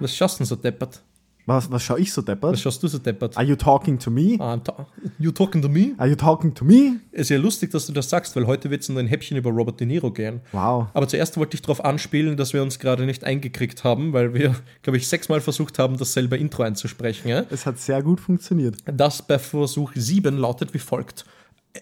Was schaust du denn so deppert? Was, was schaue ich so deppert? Was schaust du so deppert? Are you talking to me? Ah, ta- you talking to me? Are you talking to me? Ist ja lustig, dass du das sagst, weil heute wird es in ein Häppchen über Robert De Niro gehen. Wow. Aber zuerst wollte ich darauf anspielen, dass wir uns gerade nicht eingekriegt haben, weil wir, glaube ich, sechsmal versucht haben, das selber Intro einzusprechen. Ja? Es hat sehr gut funktioniert. Das bei Versuch 7 lautet wie folgt.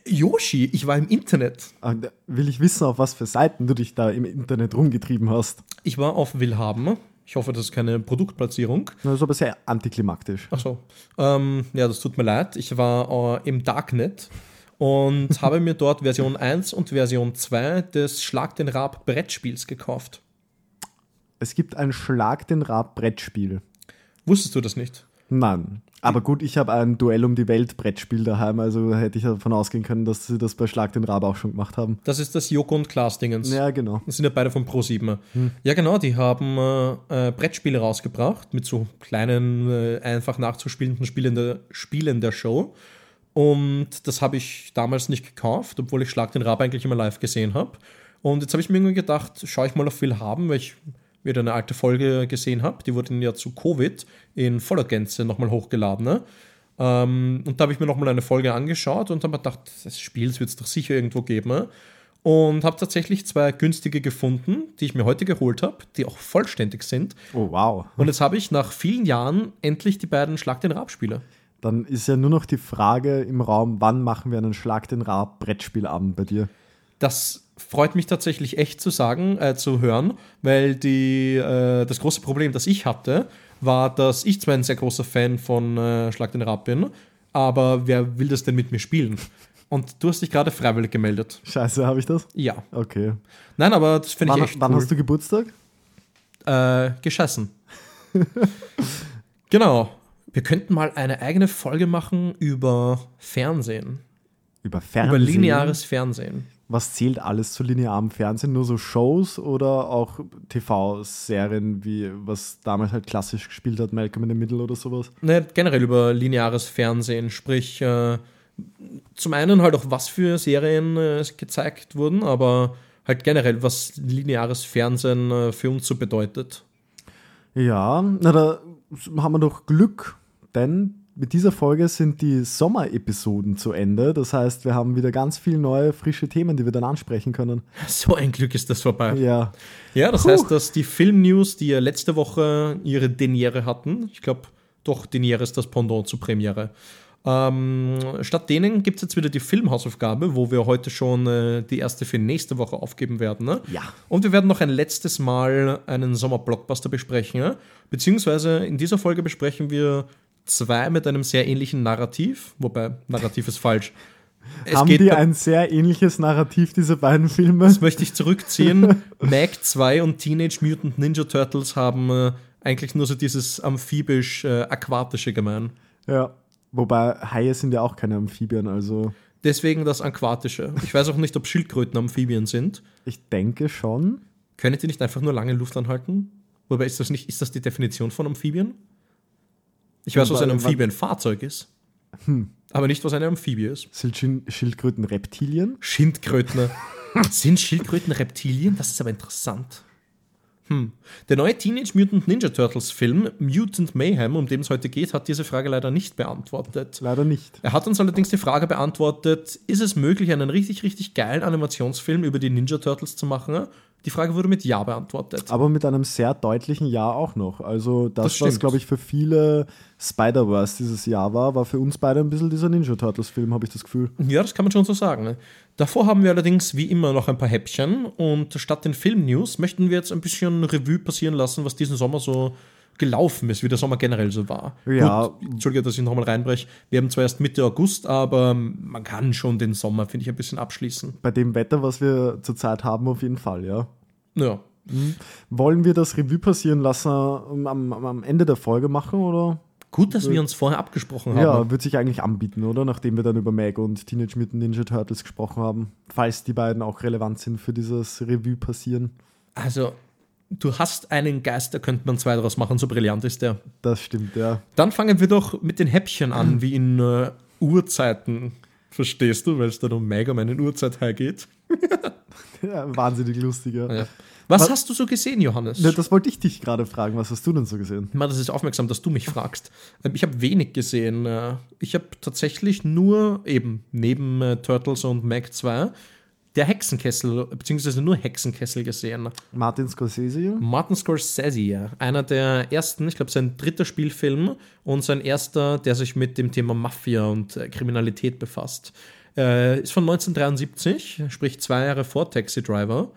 Yoshi, ich war im Internet. Ah, Will ich wissen, auf was für Seiten du dich da im Internet rumgetrieben hast. Ich war auf Willhaben. Ich hoffe, das ist keine Produktplatzierung. Das ist aber sehr antiklimaktisch. Ach so. Ähm, ja, das tut mir leid. Ich war äh, im Darknet und habe mir dort Version 1 und Version 2 des Schlag den Rab Brettspiels gekauft. Es gibt ein Schlag den Rab Brettspiel. Wusstest du das nicht? Nein. Aber gut, ich habe ein Duell um die Welt Brettspiel daheim, also hätte ich davon ausgehen können, dass sie das bei Schlag den Rab auch schon gemacht haben. Das ist das Joko und Klaas Dingens. Ja, genau. Das sind ja beide von Pro7. Ja, genau, die haben äh, äh, Brettspiele rausgebracht mit so kleinen, äh, einfach nachzuspielenden Spielen der, Spielen der Show. Und das habe ich damals nicht gekauft, obwohl ich Schlag den Rab eigentlich immer live gesehen habe. Und jetzt habe ich mir irgendwie gedacht, schaue ich mal auf Will haben, weil ich wieder eine alte Folge gesehen habe. Die wurde ja zu Covid in voller Gänze nochmal hochgeladen. Ne? Ähm, und da habe ich mir nochmal eine Folge angeschaut und habe mir gedacht, das Spiel wird es doch sicher irgendwo geben. Ne? Und habe tatsächlich zwei günstige gefunden, die ich mir heute geholt habe, die auch vollständig sind. Oh, wow. Und jetzt habe ich nach vielen Jahren endlich die beiden Schlag den Rab-Spiele. Dann ist ja nur noch die Frage im Raum, wann machen wir einen Schlag den Rab Brettspielabend bei dir? Das freut mich tatsächlich echt zu sagen, äh, zu hören, weil die, äh, das große Problem, das ich hatte, war, dass ich zwar ein sehr großer Fan von äh, Schlag den Rab bin, aber wer will das denn mit mir spielen? Und du hast dich gerade freiwillig gemeldet. Scheiße, habe ich das? Ja. Okay. Nein, aber das finde ich Wann, echt wann cool. hast du Geburtstag? äh, geschossen. genau. Wir könnten mal eine eigene Folge machen über Fernsehen. Über Fernsehen. Über lineares Fernsehen. Was zählt alles zu linearem Fernsehen? Nur so Shows oder auch TV-Serien, wie was damals halt klassisch gespielt hat, Malcolm in the Middle oder sowas? Ne, generell über lineares Fernsehen. Sprich, äh, zum einen halt auch, was für Serien äh, gezeigt wurden, aber halt generell, was lineares Fernsehen äh, für uns so bedeutet. Ja, na da haben wir doch Glück, denn mit dieser Folge sind die Sommerepisoden zu Ende. Das heißt, wir haben wieder ganz viele neue, frische Themen, die wir dann ansprechen können. So ein Glück ist das vorbei. Ja, Ja, das Puh. heißt, dass die Film-News, die ja letzte Woche ihre Deniere hatten, ich glaube, doch Deniere ist das Pendant zur Premiere. Ähm, statt denen gibt es jetzt wieder die Filmhausaufgabe, wo wir heute schon äh, die erste für nächste Woche aufgeben werden. Ne? Ja. Und wir werden noch ein letztes Mal einen Sommer-Blockbuster besprechen. Ne? Beziehungsweise in dieser Folge besprechen wir zwei mit einem sehr ähnlichen Narrativ, wobei Narrativ ist falsch. Es haben geht die ein sehr ähnliches Narrativ, diese beiden Filme? das möchte ich zurückziehen. Mag 2 und Teenage Mutant Ninja Turtles haben äh, eigentlich nur so dieses amphibisch-aquatische gemein. Ja. Wobei Haie sind ja auch keine Amphibien, also Deswegen das Aquatische. Ich weiß auch nicht, ob Schildkröten Amphibien sind. ich denke schon. Können die nicht einfach nur lange Luft anhalten? Wobei ist das nicht, ist das die Definition von Amphibien? Ich weiß, was ein Wa- wa- Amphibienfahrzeug ist. Aber nicht, was eine Amphibie ist. Sind Schil- Schildkröten Reptilien? Schildkröten. Sind Schildkröten Reptilien? Das ist aber interessant. Hm. Der neue Teenage Mutant Ninja Turtles Film Mutant Mayhem, um den es heute geht, hat diese Frage leider nicht beantwortet. Leider nicht. Er hat uns allerdings die Frage beantwortet, ist es möglich, einen richtig, richtig geilen Animationsfilm über die Ninja Turtles zu machen? Die Frage wurde mit Ja beantwortet. Aber mit einem sehr deutlichen Ja auch noch. Also das, Das was, glaube ich, für viele Spider-Verse dieses Jahr war, war für uns beide ein bisschen dieser Ninja Turtles-Film, habe ich das Gefühl. Ja, das kann man schon so sagen. ne? Davor haben wir allerdings wie immer noch ein paar Häppchen und statt den Film-News möchten wir jetzt ein bisschen Revue passieren lassen, was diesen Sommer so gelaufen ist, wie der Sommer generell so war. Ja. Gut, Entschuldige, dass ich nochmal reinbreche. Wir haben zwar erst Mitte August, aber man kann schon den Sommer, finde ich, ein bisschen abschließen. Bei dem Wetter, was wir zurzeit haben, auf jeden Fall, ja. Ja. Wollen wir das Revue passieren lassen ähm, am, am- am Ende der Folge machen, oder? Gut, dass wir uns vorher abgesprochen haben. Ja, wird sich eigentlich anbieten, oder? Nachdem wir dann über Meg und Teenage Mutant Ninja Turtles gesprochen haben. Falls die beiden auch relevant sind für dieses Revue passieren. Also, du hast einen Geist, da könnte man zwei draus machen, so brillant ist der. Das stimmt, ja. Dann fangen wir doch mit den Häppchen an, wie in äh, Urzeiten. Verstehst du, weil es dann um Meg um eine Uhrzeit hergeht? ja, wahnsinnig lustiger. Ja. Was, was, hast du so gesehen, Johannes? Ne, das wollte ich dich gerade fragen. Was hast du denn so gesehen? Man, das ist aufmerksam, dass du mich fragst. Ähm, ich habe wenig gesehen. Äh, ich habe tatsächlich nur eben neben äh, Turtles und Meg 2 der Hexenkessel, beziehungsweise nur Hexenkessel gesehen. Martin Scorsese? Martin Scorsese, ja. Einer der ersten, ich glaube, sein dritter Spielfilm und sein erster, der sich mit dem Thema Mafia und äh, Kriminalität befasst. Äh, ist von 1973, sprich zwei Jahre vor Taxi Driver.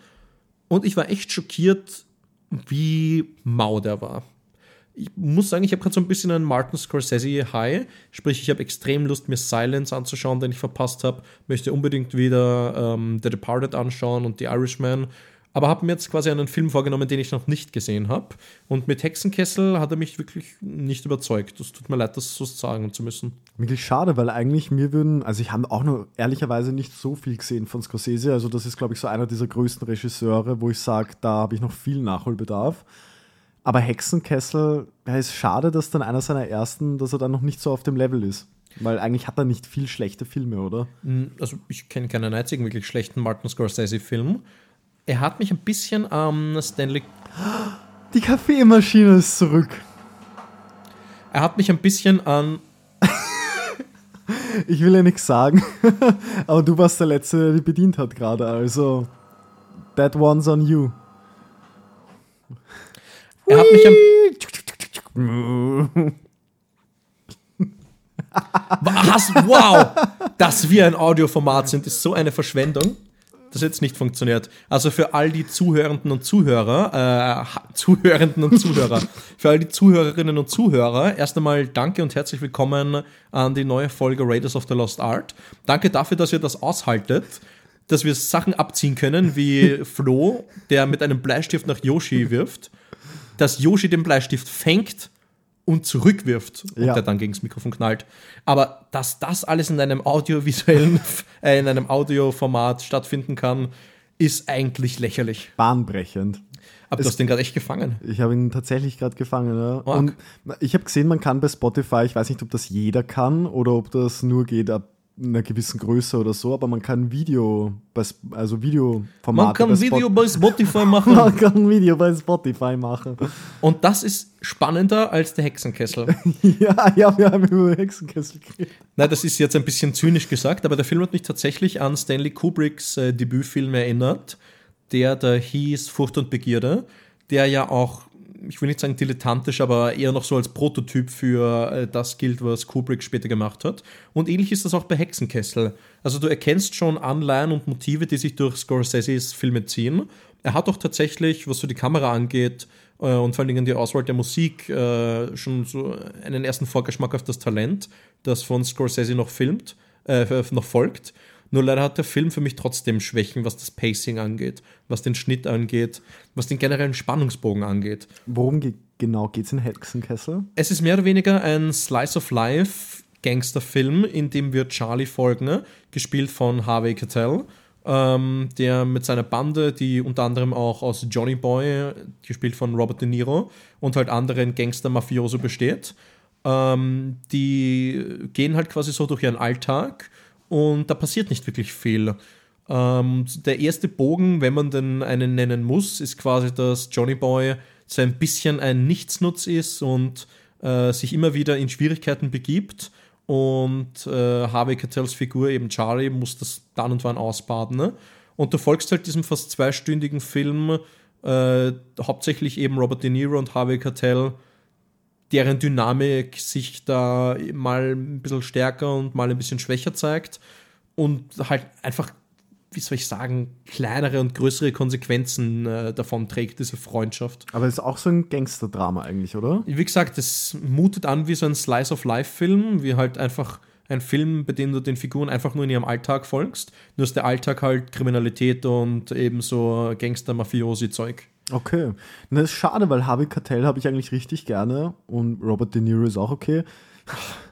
Und ich war echt schockiert, wie mau der war ich muss sagen, ich habe gerade so ein bisschen einen Martin Scorsese High. Sprich, ich habe extrem Lust, mir Silence anzuschauen, den ich verpasst habe. Möchte unbedingt wieder ähm, The Departed anschauen und The Irishman. Aber habe mir jetzt quasi einen Film vorgenommen, den ich noch nicht gesehen habe. Und mit Hexenkessel hat er mich wirklich nicht überzeugt. Es tut mir leid, das so sagen zu müssen. Wirklich schade, weil eigentlich mir würden, also ich habe auch nur ehrlicherweise nicht so viel gesehen von Scorsese. Also das ist, glaube ich, so einer dieser größten Regisseure, wo ich sage, da habe ich noch viel Nachholbedarf. Aber Hexenkessel, ja, ist schade, dass dann einer seiner ersten, dass er dann noch nicht so auf dem Level ist. Weil eigentlich hat er nicht viel schlechte Filme, oder? Hm, also ich kenne keinen einzigen wirklich schlechten Martin Scorsese-Film. Er hat mich ein bisschen am ähm, Stanley. Die Kaffeemaschine ist zurück. Er hat mich ein bisschen an. ich will ja nichts sagen, aber du warst der Letzte, der die bedient hat gerade. Also, that one's on you. Er hat mich am. Was? Wow! Dass wir ein Audioformat sind, ist so eine Verschwendung. Das jetzt nicht funktioniert. Also für all die Zuhörenden und Zuhörer, äh, Zuhörenden und Zuhörer, für all die Zuhörerinnen und Zuhörer, erst einmal danke und herzlich willkommen an die neue Folge Raiders of the Lost Art. Danke dafür, dass ihr das aushaltet, dass wir Sachen abziehen können, wie Flo, der mit einem Bleistift nach Yoshi wirft dass Yoshi den Bleistift fängt und zurückwirft und ja. der dann gegen das Mikrofon knallt. Aber dass das alles in einem audiovisuellen, äh, in einem Audioformat stattfinden kann, ist eigentlich lächerlich. Bahnbrechend. Aber du hast den gerade echt gefangen. Ich habe ihn tatsächlich gerade gefangen, ja. Und ich habe gesehen, man kann bei Spotify, ich weiß nicht, ob das jeder kann oder ob das nur geht ab einer gewissen Größe oder so, aber man kann Video, also Videoformate. Man kann bei Video bei Spotify machen. man kann ein Video bei Spotify machen. Und das ist spannender als der Hexenkessel. ja, ja, wir haben über Hexenkessel geredet. Nein, das ist jetzt ein bisschen zynisch gesagt, aber der Film hat mich tatsächlich an Stanley Kubricks äh, Debütfilm erinnert, der da hieß Furcht und Begierde, der ja auch ich will nicht sagen dilettantisch, aber eher noch so als Prototyp für äh, das gilt, was Kubrick später gemacht hat. Und ähnlich ist das auch bei Hexenkessel. Also du erkennst schon Anleihen und Motive, die sich durch Scorseses Filme ziehen. Er hat auch tatsächlich, was so die Kamera angeht äh, und vor allen Dingen die Auswahl der Musik, äh, schon so einen ersten Vorgeschmack auf das Talent, das von Scorsese noch filmt, äh, noch folgt. Nur leider hat der Film für mich trotzdem Schwächen, was das Pacing angeht, was den Schnitt angeht, was den generellen Spannungsbogen angeht. Worum ge genau geht es in Hexenkessel? Es ist mehr oder weniger ein Slice of Life Gangsterfilm, in dem wir Charlie folgen, gespielt von Harvey Keitel. Ähm, der mit seiner Bande, die unter anderem auch aus Johnny Boy, gespielt von Robert De Niro, und halt anderen Gangster-Mafioso besteht. Ähm, die gehen halt quasi so durch ihren Alltag und da passiert nicht wirklich viel. Ähm, der erste Bogen, wenn man denn einen nennen muss, ist quasi, dass Johnny Boy so ein bisschen ein Nichtsnutz ist und äh, sich immer wieder in Schwierigkeiten begibt. Und äh, Harvey Keitels Figur, eben Charlie, muss das dann und wann ausbaden. Ne? Und du folgst halt diesem fast zweistündigen Film, äh, hauptsächlich eben Robert De Niro und Harvey Keitel, deren Dynamik sich da mal ein bisschen stärker und mal ein bisschen schwächer zeigt und halt einfach, wie soll ich sagen, kleinere und größere Konsequenzen äh, davon trägt, diese Freundschaft. Aber es ist auch so ein Gangster-Drama eigentlich, oder? Wie gesagt, es mutet an wie so ein Slice-of-Life-Film, wie halt einfach ein Film, bei dem du den Figuren einfach nur in ihrem Alltag folgst. Nur ist der Alltag halt Kriminalität und eben so Gangster-Mafiosi-Zeug. Okay. Das ist schade, weil Harvey Keitel habe ich eigentlich richtig gerne und Robert De Niro ist auch okay.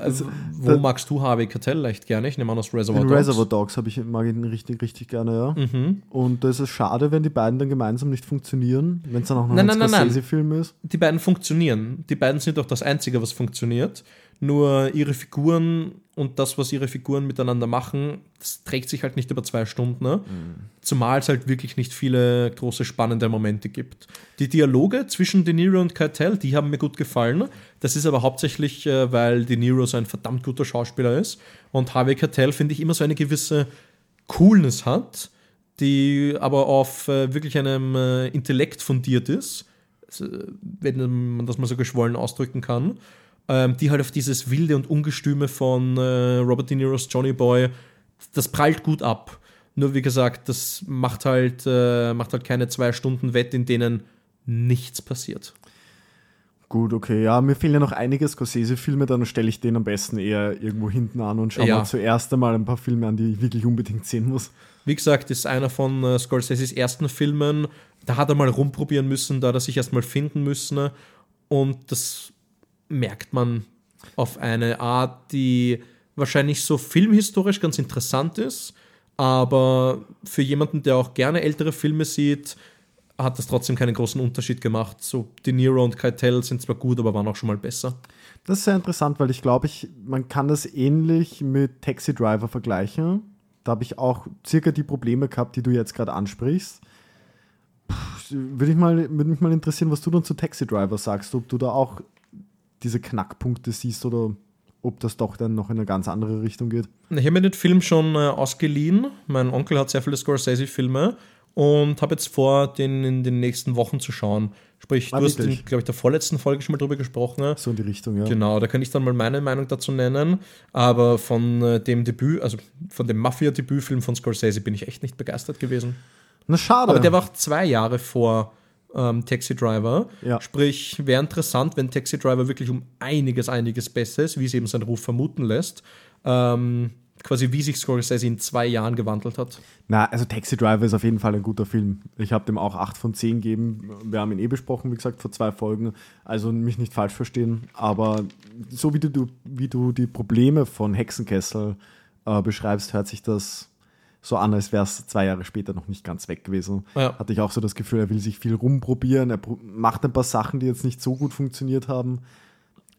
Also, Wo magst du Harvey Keitel echt gerne? Ich nehme an aus Reservoir Dogs. Reservoir Dogs ich, mag ihn richtig, richtig gerne, ja. Mhm. Und das ist schade, wenn die beiden dann gemeinsam nicht funktionieren, wenn es dann auch noch nein, ein Scorsese-Film ist. Die beiden funktionieren. Die beiden sind doch das Einzige, was funktioniert. Nur ihre Figuren und das, was ihre Figuren miteinander machen, das trägt sich halt nicht über zwei Stunden. Ne? Zumal es halt wirklich nicht viele große spannende Momente gibt. Die Dialoge zwischen De Niro und Keitel, die haben mir gut gefallen. Das ist aber hauptsächlich, äh, weil De Niro so ein verdammt guter Schauspieler ist und Harvey Keitel, finde ich, immer so eine gewisse Coolness hat, die aber auf äh, wirklich einem äh, Intellekt fundiert ist, also, wenn man das mal so geschwollen ausdrücken kann, ähm, die halt auf dieses Wilde und Ungestüme von äh, Robert De Niros Johnny Boy, das prallt gut ab. Nur wie gesagt, das macht halt, äh, macht halt keine zwei Stunden Wett, in denen nichts passiert. Gut, okay. Ja, mir fehlen ja noch einige Scorsese-Filme, dann stelle ich den am besten eher irgendwo hinten an und schaue Ja. mir zuerst einmal ein paar Filme an, die ich wirklich unbedingt sehen muss. Wie gesagt, ist einer von äh, Scorseses ersten Filmen. Da hat er mal rumprobieren müssen, da hat er sich erstmal finden müssen. Und das merkt man auf eine Art, die wahrscheinlich so filmhistorisch ganz interessant ist, aber für jemanden, der auch gerne ältere Filme sieht, hat das trotzdem keinen großen Unterschied gemacht. So De Niro und Keitel sind zwar gut, aber waren auch schon mal besser. Das ist sehr interessant, weil ich glaube, ich, man kann das ähnlich mit Taxi Driver vergleichen. Da habe ich auch circa die Probleme gehabt, die du jetzt gerade ansprichst. Puh, Würde ich mal, würde mich mal interessieren, was du dann zu Taxi Driver sagst, ob du da auch diese Knackpunkte siehst oder ob das doch dann noch in eine ganz andere Richtung geht. Ich habe mir den Film schon äh, ausgeliehen. Mein Onkel hat sehr viele Scorsese-Filme und habe jetzt vor, den in den nächsten Wochen zu schauen. Sprich, Ah, du hast in, wirklich? glaube ich, der vorletzten Folge schon mal drüber gesprochen. So in die Richtung, ja. Genau, da kann ich dann mal meine Meinung dazu nennen. Aber von äh, dem Debüt, also von dem Mafia-Debütfilm von Scorsese bin ich echt nicht begeistert gewesen. Na schade. Aber der war auch zwei Jahre vor ähm, Taxi Driver. Ja. Sprich, wäre interessant, wenn Taxi Driver wirklich um einiges, einiges besser ist, wie es eben sein Ruf vermuten lässt. Ähm, quasi wie sich Scorsese in zwei Jahren gewandelt hat. Na, also Taxi Driver ist auf jeden Fall ein guter Film. Ich habe dem auch 8 von 10 gegeben. Wir haben ihn eh besprochen, wie gesagt, vor zwei Folgen. Also mich nicht falsch verstehen. Aber so wie du, wie du die Probleme von Hexenkessel äh, beschreibst, hört sich das so an, als wäre es zwei Jahre später noch nicht ganz weg gewesen. Ja. Hatte ich auch so das Gefühl, er will sich viel rumprobieren. Er macht ein paar Sachen, die jetzt nicht so gut funktioniert haben.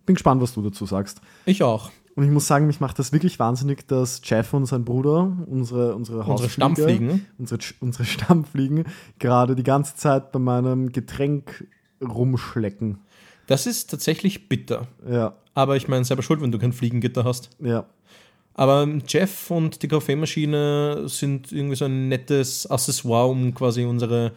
Bin gespannt, was du dazu sagst. Ich auch. Und ich muss sagen, mich macht das wirklich wahnsinnig, dass Jeff und sein Bruder, unsere, unsere, Unsere Stammfliegen. unsere, unsere Stammfliegen, gerade die ganze Zeit bei meinem Getränk rumschlecken. Das ist tatsächlich bitter. Ja, Aber ich meine, selber schuld, wenn du kein Fliegengitter hast. ja. Aber Jeff und die Kaffeemaschine sind irgendwie so ein nettes Accessoire, um quasi unsere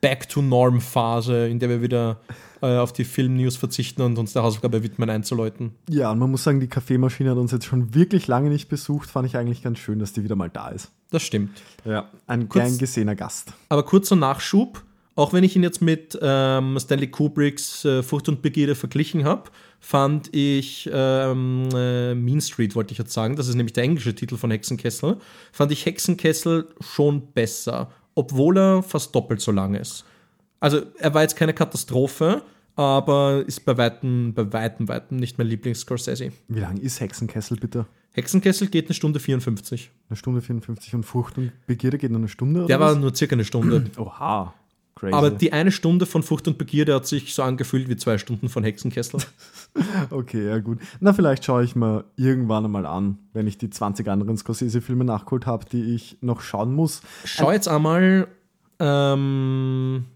Back-to-Norm-Phase, in der wir wieder äh, auf die Film-News verzichten und uns der Hausaufgabe widmen, einzuläuten. Ja, und man muss sagen, die Kaffeemaschine hat uns jetzt schon wirklich lange nicht besucht. Fand ich eigentlich ganz schön, dass die wieder mal da ist. Das stimmt. Ja, ein Kurz- gern gesehener Gast. Aber kurzer Nachschub, auch wenn ich ihn jetzt mit ähm, Stanley Kubricks äh, Furcht und Begierde verglichen habe, fand ich ähm, äh, Mean Street, wollte ich jetzt sagen, das ist nämlich der englische Titel von Hexenkessel, fand ich Hexenkessel schon besser, obwohl er fast doppelt so lang ist. Also er war jetzt keine Katastrophe, aber ist bei weitem, bei weitem, weitem nicht mein Lieblings-Scorsese. Wie lang ist Hexenkessel bitte? Hexenkessel geht eine Stunde 54. Eine Stunde 54 und Frucht und Begierde geht nur eine Stunde? Der war was? nur circa eine Stunde. Oha, crazy. Aber die eine Stunde von Furcht und Begierde hat sich so angefühlt wie zwei Stunden von Hexenkessel. Okay, ja gut. Na, vielleicht schaue ich mal irgendwann einmal an, wenn ich die 20 anderen Scorsese-Filme nachgeholt habe, die ich noch schauen muss. Schau jetzt einmal, ähm,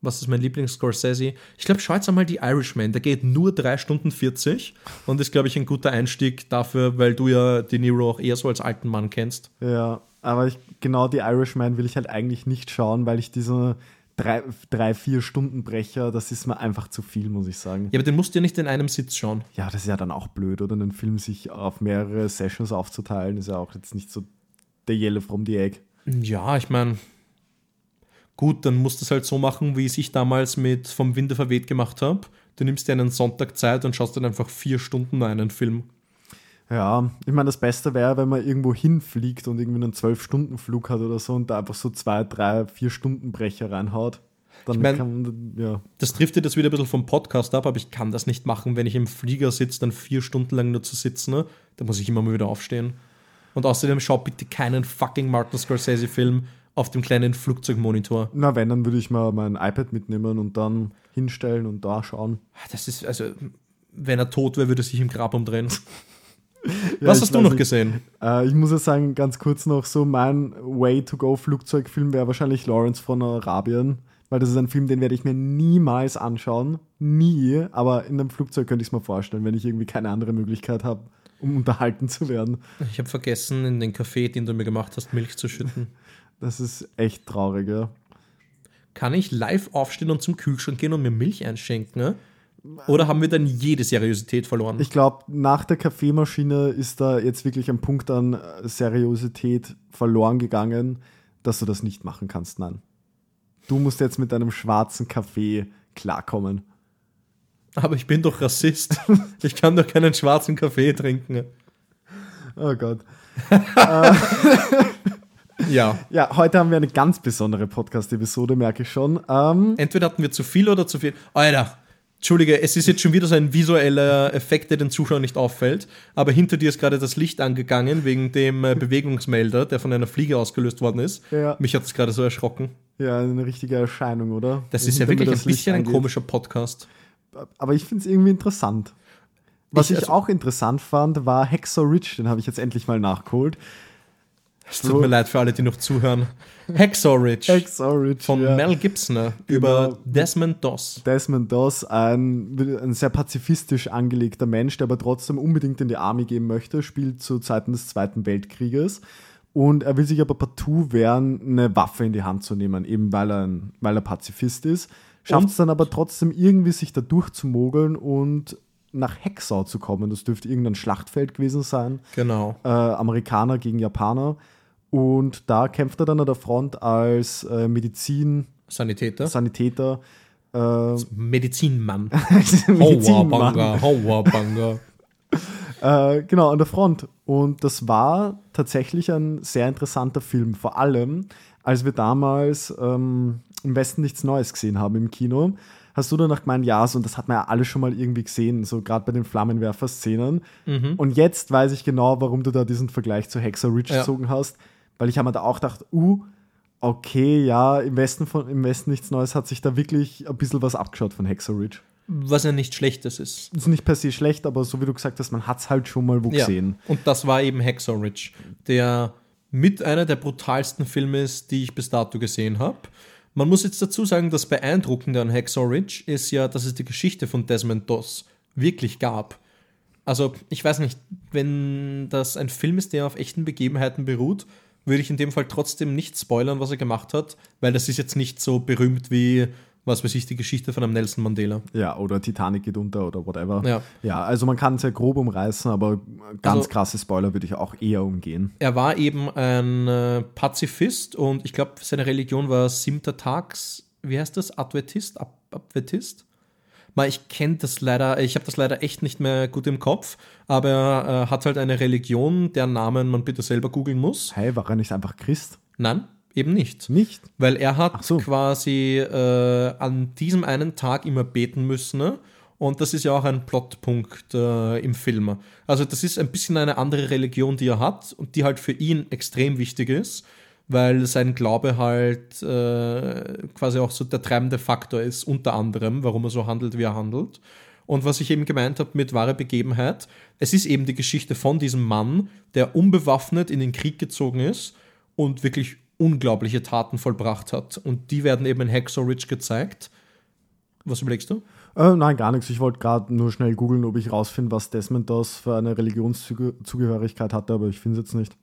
was ist mein Lieblings-Scorsese? Ich glaube, schau jetzt einmal die Irishman. Der geht nur 3 Stunden 40 und ist, glaube ich, ein guter Einstieg dafür, weil du ja De Niro auch eher so als alten Mann kennst. Ja, aber ich, genau die Irishman will ich halt eigentlich nicht schauen, weil ich diese drei, drei vier Stunden Brecher, das ist mir einfach zu viel, muss ich sagen. Ja, aber den musst du ja nicht in einem Sitz schauen. Ja, das ist ja dann auch blöd, oder? einen Film sich auf mehrere Sessions aufzuteilen, ist ja auch jetzt nicht so der Yellow from the Egg. Ja, ich meine, gut, dann musst du es halt so machen, wie ich es damals mit Vom Winde verweht gemacht habe. Du nimmst dir einen Sonntag Zeit und schaust dann einfach vier Stunden einen Film. Ja, ich meine, das Beste wäre, wenn man irgendwo hinfliegt und irgendwie einen 12-Stunden-Flug hat oder so und da einfach so zwei, drei, vier Stunden Brecher reinhaut. Dann Ich mein- kann man, ja. Das trifft dir das wieder ein bisschen vom Podcast ab, aber ich kann das nicht machen, wenn ich im Flieger sitze, dann vier Stunden lang nur zu sitzen. Ne? Da muss ich immer mal wieder aufstehen. Und außerdem schau bitte keinen fucking Martin Scorsese-Film auf dem kleinen Flugzeugmonitor. Na, wenn, dann würde ich mal mein iPad mitnehmen und dann hinstellen und da schauen. Das ist, also, wenn er tot wäre, würde er sich im Grab umdrehen. Ja, Was hast du noch nicht. gesehen? Äh, ich muss ja sagen, ganz kurz noch so, mein Way-to-Go-Flugzeugfilm wäre wahrscheinlich Lawrence von Arabien, weil das ist ein Film, den werde ich mir niemals anschauen. Nie, aber in einem Flugzeug könnte ich es mir vorstellen, wenn ich irgendwie keine andere Möglichkeit habe, um unterhalten zu werden. Ich habe vergessen, in den Kaffee, den du mir gemacht hast, Milch zu schütten. Das ist echt traurig, ja. Kann ich live aufstehen und zum Kühlschrank gehen und mir Milch einschenken? Ne? Oder haben wir dann jede Seriosität verloren? Ich glaube, nach der Kaffeemaschine ist da jetzt wirklich ein Punkt an äh, Seriosität verloren gegangen, dass du das nicht machen kannst. Nein. Du musst jetzt mit deinem schwarzen Kaffee klarkommen. Aber ich bin doch Rassist. Ich kann doch keinen schwarzen Kaffee trinken. Oh Gott. Ja. Ja, heute haben wir eine ganz besondere Podcast-Episode, merke ich schon. Ähm, Entweder hatten wir zu viel oder zu viel. Alter, Entschuldige, es ist jetzt schon wieder so ein visueller Effekt, der den Zuschauern nicht auffällt. Aber hinter dir ist gerade das Licht angegangen wegen dem äh, Bewegungsmelder, der von einer Fliege ausgelöst worden ist. Ja. Mich hat es gerade so erschrocken. ja, eine richtige Erscheinung, oder? Das ist ja wirklich ein bisschen ein komischer Podcast. Aber ich finde es irgendwie interessant. Was Ich- ich, also- auch interessant fand, war Hexer Rich, den habe ich jetzt endlich mal nachgeholt. Es tut mir leid für alle, die noch zuhören. Hacksaw Ridge Hexer Rich von ja. Mel Gibson ne, über Genau. Desmond Doss. Desmond Doss, ein, ein sehr pazifistisch angelegter Mensch, der aber trotzdem unbedingt in die Army gehen möchte, spielt zu Zeiten des Zweiten Weltkrieges. Und er will sich aber partout wehren, eine Waffe in die Hand zu nehmen, eben weil er, ein, weil er Pazifist ist. Schafft es dann aber trotzdem irgendwie, sich da durchzumogeln und nach Hexau zu kommen. Das dürfte irgendein Schlachtfeld gewesen sein. Genau. Äh, Amerikaner gegen Japaner. Und da kämpft er dann an der Front als äh, Medizin, Sanitäter. Sanitäter. Äh, Medizinmann. Medizinmann. Hauabanga. Äh, genau, an der Front. Und das war tatsächlich ein sehr interessanter Film. Vor allem, als wir damals ähm, im Westen nichts Neues gesehen haben im Kino, hast du danach gemeint, ja, so, und das hat man ja alle schon mal irgendwie gesehen, so gerade bei den Flammenwerfer-Szenen. Und jetzt weiß ich genau, warum du da diesen Vergleich zu Hexer Ridge Ja. gezogen hast, weil ich habe mir da auch gedacht, uh, okay, ja, im Westen, von, im Westen nichts Neues hat sich da wirklich ein bisschen was abgeschaut von Hexer Ridge. Was ja nicht Schlechtes ist. Ist nicht per se schlecht, aber so wie du gesagt hast, man hat es halt schon mal wo Ja. gesehen. Und das war eben Hacksaw Ridge, der mit einer der brutalsten Filme ist, die ich bis dato gesehen habe. Man muss jetzt dazu sagen, das Beeindruckende an Hacksaw Ridge ist ja, dass es die Geschichte von Desmond Doss wirklich gab. Also, ich weiß nicht, wenn das ein Film ist, der auf echten Begebenheiten beruht, würde ich in dem Fall trotzdem nicht spoilern, was er gemacht hat, weil das ist jetzt nicht so berühmt wie, was weiß ich, die Geschichte von einem Nelson Mandela. Ja, oder Titanic geht unter oder whatever. Ja. ja also man kann es ja grob umreißen, aber ganz Also- krasse Spoiler würde ich auch eher umgehen. Er war eben ein äh, Pazifist und ich glaube, seine Religion war siebter Tags, wie heißt das? Adventist? Ab Adventist? Mal, ich kenne das leider, ich habe das leider echt nicht mehr gut im Kopf, aber er äh, hat halt eine Religion, deren Namen man bitte selber googeln muss. Hey, war er nicht einfach Christ? Nein, eben nicht. Nicht? Weil er hat so. quasi äh, an diesem einen Tag immer beten müssen. Ne? Und das ist ja auch ein Plotpunkt äh, im Film. Also das ist ein bisschen eine andere Religion, die er hat und die halt für ihn extrem wichtig ist, weil sein Glaube halt äh, quasi auch so der treibende Faktor ist, unter anderem, warum er so handelt, wie er handelt. Und was ich eben gemeint habe mit wahre Begebenheit, es ist eben die Geschichte von diesem Mann, der unbewaffnet in den Krieg gezogen ist und wirklich unglaubliche Taten vollbracht hat. Und die werden eben in Hacksaw Ridge gezeigt. Was überlegst du? Äh, nein, gar nichts. Ich wollte gerade nur schnell googeln, ob ich rausfinde, was Desmond das für eine Religionszugehörigkeit hatte, aber ich finde es jetzt nicht.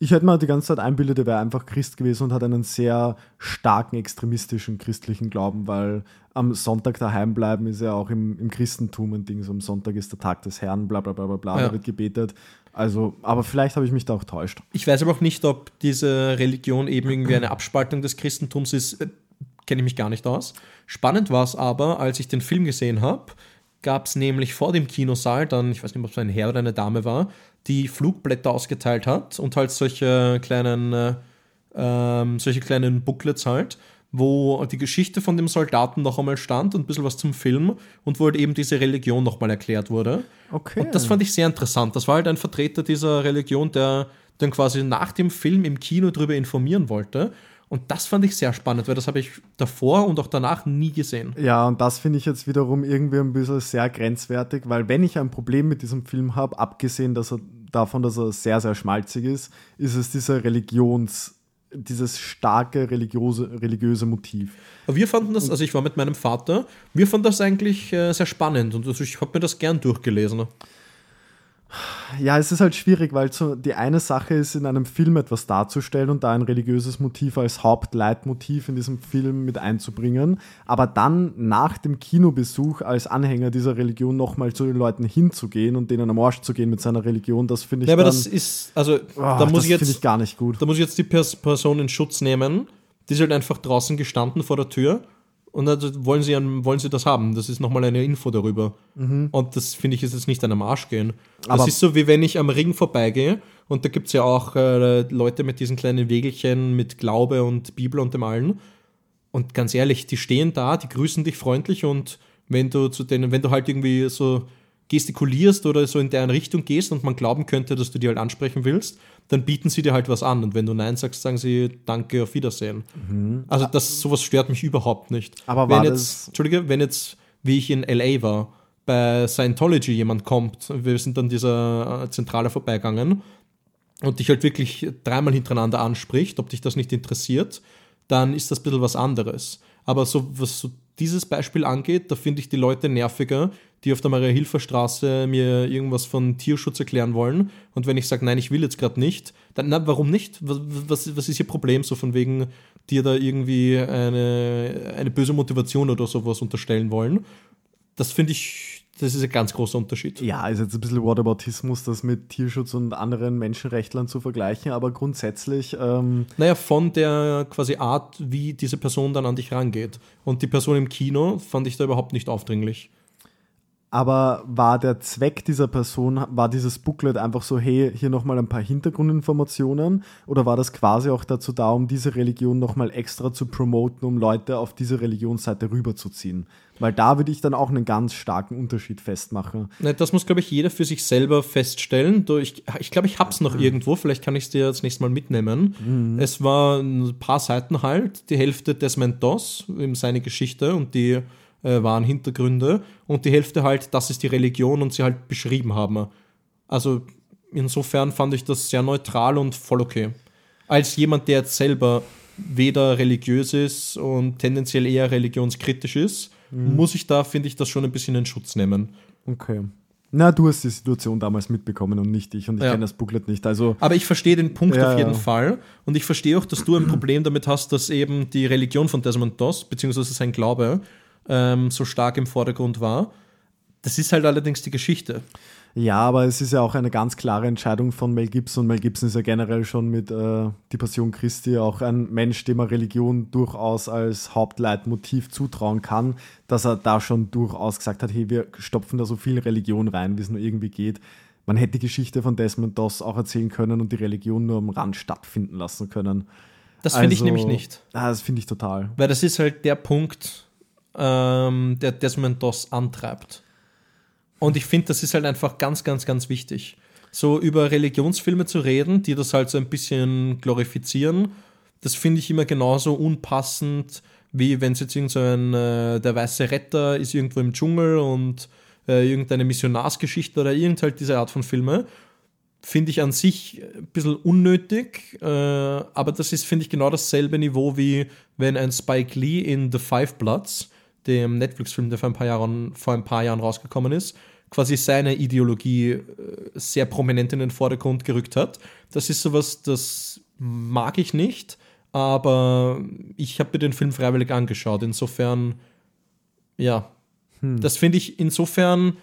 Ich hätte mal die ganze Zeit einbildet, er wäre einfach Christ gewesen und hat einen sehr starken extremistischen christlichen Glauben, weil am Sonntag daheim bleiben ist ja auch im, im Christentum ein Ding. So am Sonntag ist der Tag des Herrn, bla bla bla bla bla, Ja. da wird gebetet. Also, aber vielleicht habe ich mich da auch täuscht. Ich weiß aber auch nicht, ob diese Religion eben irgendwie eine Abspaltung des Christentums ist. Äh, Kenne ich mich gar nicht aus. Spannend war es aber, als ich den Film gesehen habe, gab es nämlich vor dem Kinosaal dann, ich weiß nicht, ob es ein Herr oder eine Dame war, die Flugblätter ausgeteilt hat und halt solche kleinen, äh, ähm, solche kleinen Booklets halt, wo die Geschichte von dem Soldaten noch einmal stand und ein bisschen was zum Film und wo halt eben diese Religion nochmal erklärt wurde. Okay. Und das fand ich sehr interessant. Das war halt ein Vertreter dieser Religion, der dann quasi nach dem Film im Kino darüber informieren wollte. Und das fand ich sehr spannend, weil das habe ich davor und auch danach nie gesehen. Ja, und das finde ich jetzt wiederum irgendwie ein bisschen sehr grenzwertig, weil wenn ich ein Problem mit diesem Film habe, abgesehen, dass er davon, dass er sehr, sehr schmalzig ist, ist es dieser Religions, dieses starke religiöse, religiöse Motiv. Wir fanden das, also ich war mit meinem Vater, wir fanden das eigentlich äh, sehr spannend und also ich habe mir das gern durchgelesen. Ja, es ist halt schwierig, weil so die eine Sache ist, in einem Film etwas darzustellen und da ein religiöses Motiv als Hauptleitmotiv in diesem Film mit einzubringen, aber dann nach dem Kinobesuch als Anhänger dieser Religion nochmal zu den Leuten hinzugehen und denen am Arsch zu gehen mit seiner Religion, das finde ich. Ja, aber dann, das ist, also oh, da muss das ich jetzt, ich gar nicht gut. da muss ich jetzt die Pers Person in Schutz nehmen. Die ist halt einfach draußen gestanden vor der Tür und dann wollen sie, wollen sie das haben. Das ist nochmal eine Info darüber. Und das finde ich ist jetzt nicht an am Arsch gehen. Das Mhm. Aber- ist so, wie wenn ich am Ring vorbeigehe und da gibt es ja auch äh, Leute mit diesen kleinen Wägelchen mit Glaube und Bibel und dem allen. Und ganz ehrlich, die stehen da, die grüßen dich freundlich und wenn du zu denen, wenn du halt irgendwie so gestikulierst oder so in deren Richtung gehst und man glauben könnte, dass du die halt ansprechen willst, dann bieten sie dir halt was an. Und wenn du Nein sagst, sagen sie Danke, auf Wiedersehen. Also das, sowas stört mich überhaupt nicht. Aber wenn jetzt, Entschuldige, wenn jetzt, wie ich in LA war, bei Scientology jemand kommt, wir sind an dieser äh, Zentrale vorbeigegangen und dich halt wirklich dreimal hintereinander anspricht, ob dich das nicht interessiert, dann ist das ein bisschen was anderes. Aber so, was so dieses Beispiel angeht, da finde ich die Leute nerviger, die auf der Maria-Hilfer-Straße mir irgendwas von Tierschutz erklären wollen. Und wenn ich sage, nein, ich will jetzt gerade nicht, dann, na, warum nicht? Was, was, was ist ihr Problem? So von wegen, dir da irgendwie eine, eine böse Motivation oder sowas unterstellen wollen. Das finde ich, das ist ein ganz großer Unterschied. Ja, ist jetzt ein bisschen Whataboutismus, das mit Tierschutz und anderen Menschenrechtlern zu vergleichen, aber grundsätzlich, ähm, Naja, von der quasi Art, wie diese Person dann an dich rangeht. Und die Person im Kino fand ich da überhaupt nicht aufdringlich. Aber war der Zweck dieser Person, war dieses Booklet einfach so, hey, hier nochmal ein paar Hintergrundinformationen oder war das quasi auch dazu da, um diese Religion nochmal extra zu promoten, um Leute auf diese Religionsseite rüberzuziehen? Weil da würde ich dann auch einen ganz starken Unterschied festmachen. Das muss, glaube ich, jeder für sich selber feststellen. Ich, ich glaube, ich habe es noch irgendwo. Vielleicht kann ich es dir das nächste Mal mitnehmen. Es war ein paar Seiten halt. Die Hälfte Doss, eben seine Geschichte und die äh, wahren Hintergründe. Und die Hälfte halt, das ist die Religion und sie halt beschrieben haben. Also insofern fand ich das sehr neutral und voll okay. Als jemand, der jetzt selber weder religiös ist und tendenziell eher religionskritisch ist, muss ich da, finde ich, das schon ein bisschen in Schutz nehmen. Okay. Na, du hast die Situation damals mitbekommen und nicht ich und ich Ja. kenne das Booklet nicht. Also, Aber ich verstehe den Punkt Ja, auf jeden ja. Fall. Und ich verstehe auch, dass du ein Problem damit hast, dass eben die Religion von Desmond Doss, beziehungsweise sein Glaube, ähm, so stark im Vordergrund war. Das ist halt allerdings die Geschichte. Ja, aber es ist ja auch eine ganz klare Entscheidung von Mel Gibson. Mel Gibson ist ja generell schon mit äh, Die Passion Christi auch ein Mensch, dem man Religion durchaus als Hauptleitmotiv zutrauen kann, dass er da schon durchaus gesagt hat, hey, wir stopfen da so viel Religion rein, wie es nur irgendwie geht. Man hätte die Geschichte von Desmond Doss auch erzählen können und die Religion nur am Rand stattfinden lassen können. Das finde ich Also- nämlich nicht. Ah, das finde ich total. Weil das ist halt der Punkt, ähm, der Desmond Doss antreibt. Und ich finde, das ist halt einfach ganz, ganz, ganz wichtig. So über Religionsfilme zu reden, die das halt so ein bisschen glorifizieren, das finde ich immer genauso unpassend, wie wenn es jetzt irgend so ein äh, Der weiße Retter ist irgendwo im Dschungel und äh, irgendeine Missionarsgeschichte oder irgend halt diese Art von Filme. Finde ich an sich ein bisschen unnötig, äh, aber das ist, finde ich, genau dasselbe Niveau wie wenn ein Spike Lee in The Five Bloods, dem Netflix-Film, der vor ein, paar Jahren, vor ein paar Jahren rausgekommen ist, quasi seine Ideologie äh, sehr prominent in den Vordergrund gerückt hat. Das ist sowas, das mag ich nicht, aber ich habe mir den Film freiwillig angeschaut. Insofern, ja, das finde ich insofern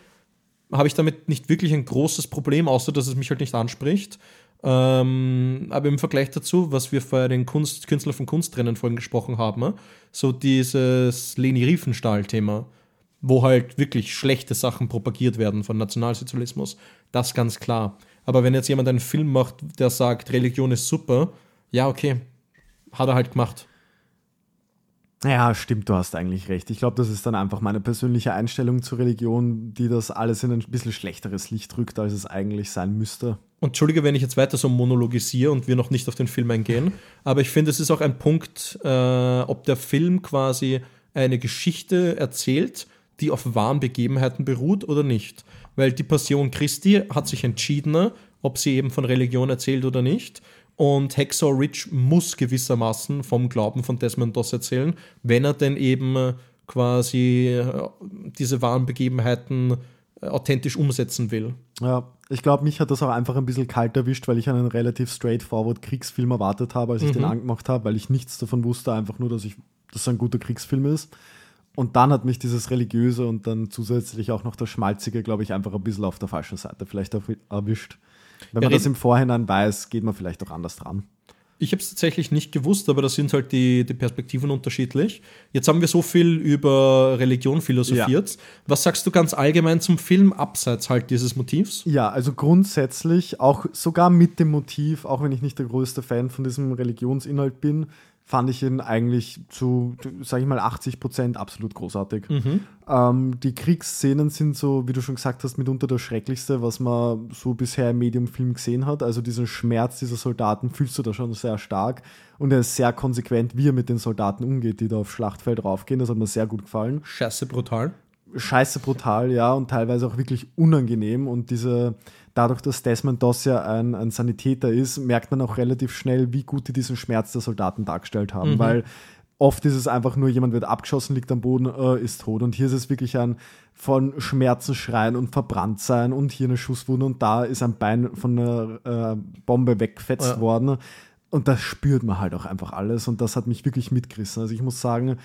habe ich damit nicht wirklich ein großes Problem, außer dass es mich halt nicht anspricht. Ähm, aber im Vergleich dazu, was wir vorher den Kunst, Künstler von Kunstrennen vorhin gesprochen haben, so dieses Leni Riefenstahl-Thema, wo halt wirklich schlechte Sachen propagiert werden von Nationalsozialismus, das ganz klar. Aber wenn jetzt jemand einen Film macht, der sagt, Religion ist super, ja, okay, hat er halt gemacht. Ja, stimmt, du hast eigentlich recht. Ich glaube, das ist dann einfach meine persönliche Einstellung zur Religion, die das alles in ein bisschen schlechteres Licht rückt, als es eigentlich sein müsste. Und Entschuldige, wenn ich jetzt weiter so monologisiere und wir noch nicht auf den Film eingehen, aber ich finde, es ist auch ein Punkt, äh, ob der Film quasi eine Geschichte erzählt, die auf wahren Begebenheiten beruht oder nicht. Weil die Passion Christi hat sich entschieden, ob sie eben von Religion erzählt oder nicht. Und Hexor Rich muss gewissermaßen vom Glauben von Desmond Doss erzählen, wenn er denn eben äh, quasi äh, diese wahren Begebenheiten äh, authentisch umsetzen will. Ja, ich glaube, mich hat das auch einfach ein bisschen kalt erwischt, weil ich einen relativ straightforward Kriegsfilm erwartet habe, als ich mhm. den angemacht habe, weil ich nichts davon wusste, einfach nur, dass ich, dass es ein guter Kriegsfilm ist. Und dann hat mich dieses Religiöse und dann zusätzlich auch noch das Schmalzige, glaube ich, einfach ein bisschen auf der falschen Seite vielleicht erwischt. Wenn man ja, das im Vorhinein weiß, geht man vielleicht auch anders dran. Ich habe es tatsächlich nicht gewusst, aber da sind halt die, die Perspektiven unterschiedlich. Jetzt haben wir so viel über Religion philosophiert. Ja. Was sagst du ganz allgemein zum Film abseits halt dieses Motivs? Ja, also grundsätzlich auch sogar mit dem Motiv, auch wenn ich nicht der größte Fan von diesem Religionsinhalt bin, fand ich ihn eigentlich zu, sage ich mal, 80 Prozent absolut großartig. Mhm. Ähm, die Kriegsszenen sind so, wie du schon gesagt hast, mitunter das Schrecklichste, was man so bisher im Medium-Film gesehen hat. Also diesen Schmerz dieser Soldaten fühlst du da schon sehr stark. Und er ist sehr konsequent, wie er mit den Soldaten umgeht, die da aufs Schlachtfeld raufgehen. Das hat mir sehr gut gefallen. Scheiße brutal. Scheiße brutal, ja, und teilweise auch wirklich unangenehm. Und diese dadurch, dass Desmond Doss ja ein, ein, Sanitäter ist, merkt man auch relativ schnell, wie gut die diesen Schmerz der Soldaten dargestellt haben, mhm. weil oft ist es einfach nur, jemand wird abgeschossen, liegt am Boden, äh, ist tot. Und hier ist es wirklich ein von Schmerzen schreien und verbrannt sein und hier eine Schusswunde und da ist ein Bein von einer äh, Bombe weggefetzt ja. worden. Und das spürt man halt auch einfach alles und das hat mich wirklich mitgerissen. Also ich muss sagen,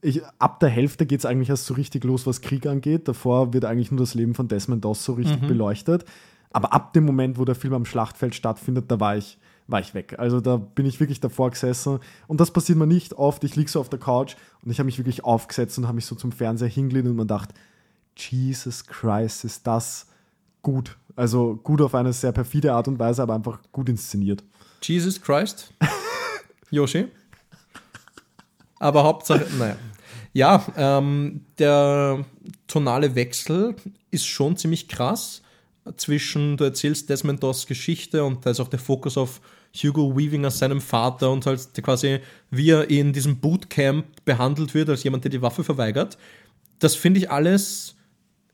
ich, ab der Hälfte geht es eigentlich erst so richtig los, was Krieg angeht. Davor wird eigentlich nur das Leben von Desmond Doss so richtig mhm. beleuchtet. Aber ab dem Moment, wo der Film am Schlachtfeld stattfindet, da war ich, war ich weg. Also da bin ich wirklich davor gesessen. Und das passiert mir nicht oft. Ich liege so auf der Couch und ich habe mich wirklich aufgesetzt und habe mich so zum Fernseher hingelehnt und man dachte, Jesus Christ, ist das gut. Also gut auf eine sehr perfide Art und Weise, aber einfach gut inszeniert. Jesus Christ? Yoshi? Aber Hauptsache, naja. Ja, ähm, der tonale Wechsel ist schon ziemlich krass zwischen, du erzählst Desmond Doss Geschichte und da ist auch der Fokus auf Hugo Weaving als seinem Vater und halt quasi, wie er in diesem Bootcamp behandelt wird, als jemand, der die Waffe verweigert. Das finde ich alles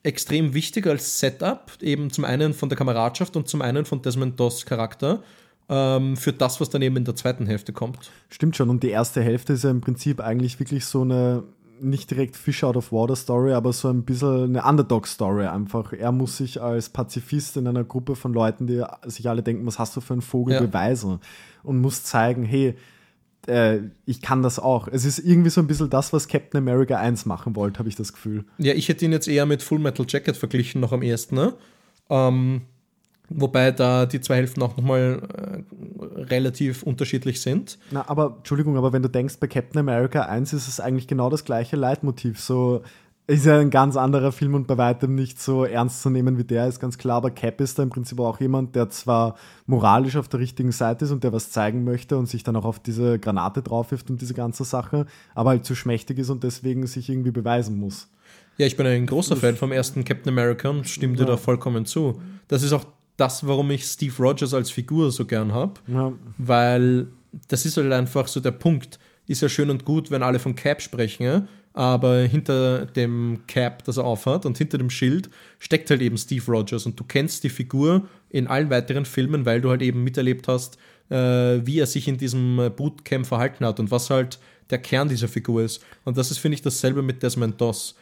extrem wichtig als Setup, eben zum einen von der Kameradschaft und zum einen von Desmond Doss Charakter ähm, für das, was dann eben in der zweiten Hälfte kommt. Stimmt schon. Und die erste Hälfte ist ja im Prinzip eigentlich wirklich so eine nicht direkt Fish out of Water Story, aber so ein bisschen eine Underdog Story einfach. Er muss sich als Pazifist in einer Gruppe von Leuten, die sich alle denken, was hast du für einen Vogel, ja. beweisen und muss zeigen, hey, äh, ich kann das auch. Es ist irgendwie so ein bisschen das, was Captain America 1 machen wollte, habe ich das Gefühl. Ja, ich hätte ihn jetzt eher mit Full Metal Jacket verglichen, noch am ersten. Ne? Ähm, Wobei da die zwei Hälften auch nochmal äh, relativ unterschiedlich sind. Na, aber Entschuldigung, aber wenn du denkst, bei Captain America 1 ist es eigentlich genau das gleiche Leitmotiv. So ist ja ein ganz anderer Film und bei weitem nicht so ernst zu nehmen wie der, ist ganz klar. Aber Cap ist da im Prinzip auch jemand, der zwar moralisch auf der richtigen Seite ist und der was zeigen möchte und sich dann auch auf diese Granate drauf wirft und diese ganze Sache, aber halt zu schmächtig ist und deswegen sich irgendwie beweisen muss. Ja, ich bin ein großer Fan vom ersten Captain America und stimme dir ja. da vollkommen zu. Das ist auch das, warum ich Steve Rogers als Figur so gern habe. Ja. Weil das ist halt einfach so der Punkt. Ist ja schön und gut, wenn alle von Cap sprechen, aber hinter dem Cap, das er aufhat und hinter dem Schild steckt halt eben Steve Rogers und du kennst die Figur in allen weiteren Filmen, weil du halt eben miterlebt hast, äh, wie er sich in diesem Bootcamp verhalten hat und was halt der Kern dieser Figur ist. Und das ist, finde ich, dasselbe mit Desmond Doss.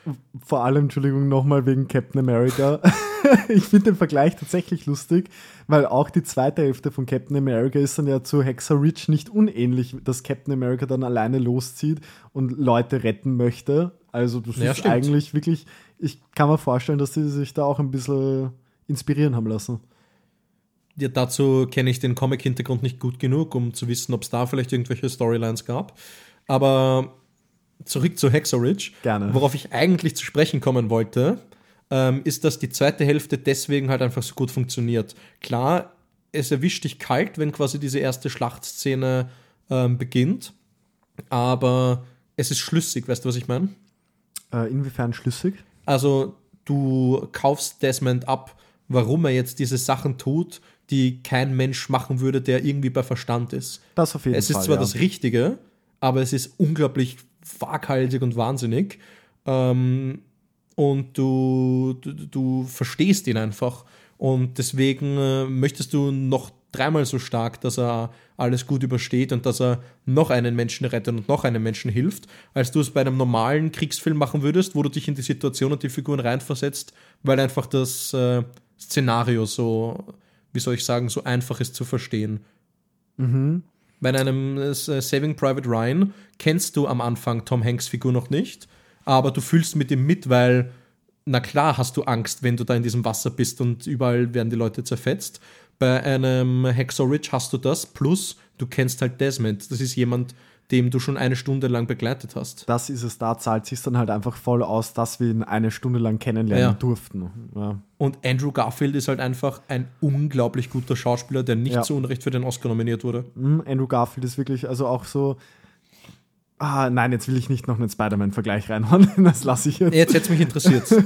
Vor allem, Entschuldigung, nochmal wegen Captain America. ich finde den Vergleich tatsächlich lustig, weil auch die zweite Hälfte von Captain America ist dann ja zu Hexer Rich nicht unähnlich, dass Captain America dann alleine loszieht und Leute retten möchte. Also das ja, ist stimmt. eigentlich wirklich, ich kann mir vorstellen, dass sie sich da auch ein bisschen inspirieren haben lassen. Ja, dazu kenne ich den Comic-Hintergrund nicht gut genug, um zu wissen, ob es da vielleicht irgendwelche Storylines gab. Aber zurück zu Hexorich. Gerne. Worauf ich eigentlich zu sprechen kommen wollte, ähm, ist, dass die zweite Hälfte deswegen halt einfach so gut funktioniert. Klar, es erwischt dich kalt, wenn quasi diese erste Schlachtszene ähm, beginnt, aber es ist schlüssig, weißt du, was ich meine? Äh, inwiefern schlüssig? Also, du kaufst Desmond ab, warum er jetzt diese Sachen tut, die kein Mensch machen würde, der irgendwie bei Verstand ist. Das auf jeden es Fall. Es ist zwar ja. das Richtige, aber es ist unglaublich waghalsig und wahnsinnig. Ähm, und du, du, du, verstehst ihn einfach. Und deswegen äh, möchtest du noch dreimal so stark, dass er alles gut übersteht und dass er noch einen Menschen rettet und noch einem Menschen hilft, als du es bei einem normalen Kriegsfilm machen würdest, wo du dich in die Situation und die Figuren reinversetzt, weil einfach das äh, Szenario so, wie soll ich sagen, so einfach ist zu verstehen. Mhm. Bei einem äh, Saving Private Ryan kennst du am Anfang Tom Hanks Figur noch nicht, aber du fühlst mit ihm mit, weil na klar hast du Angst, wenn du da in diesem Wasser bist und überall werden die Leute zerfetzt. Bei einem Ridge hast du das, plus du kennst halt Desmond. Das ist jemand, dem du schon eine Stunde lang begleitet hast. Das ist es, da zahlt sich dann halt einfach voll aus, dass wir ihn eine Stunde lang kennenlernen Ja. durften. Ja. Und Andrew Garfield ist halt einfach ein unglaublich guter Schauspieler, der nicht Ja. zu Unrecht für den Oscar nominiert wurde. Mm, Andrew Garfield ist wirklich, also auch so. Ah, nein, jetzt will ich nicht noch einen Spider-Man-Vergleich reinhauen. Das lasse ich jetzt. Jetzt hätte es mich interessiert.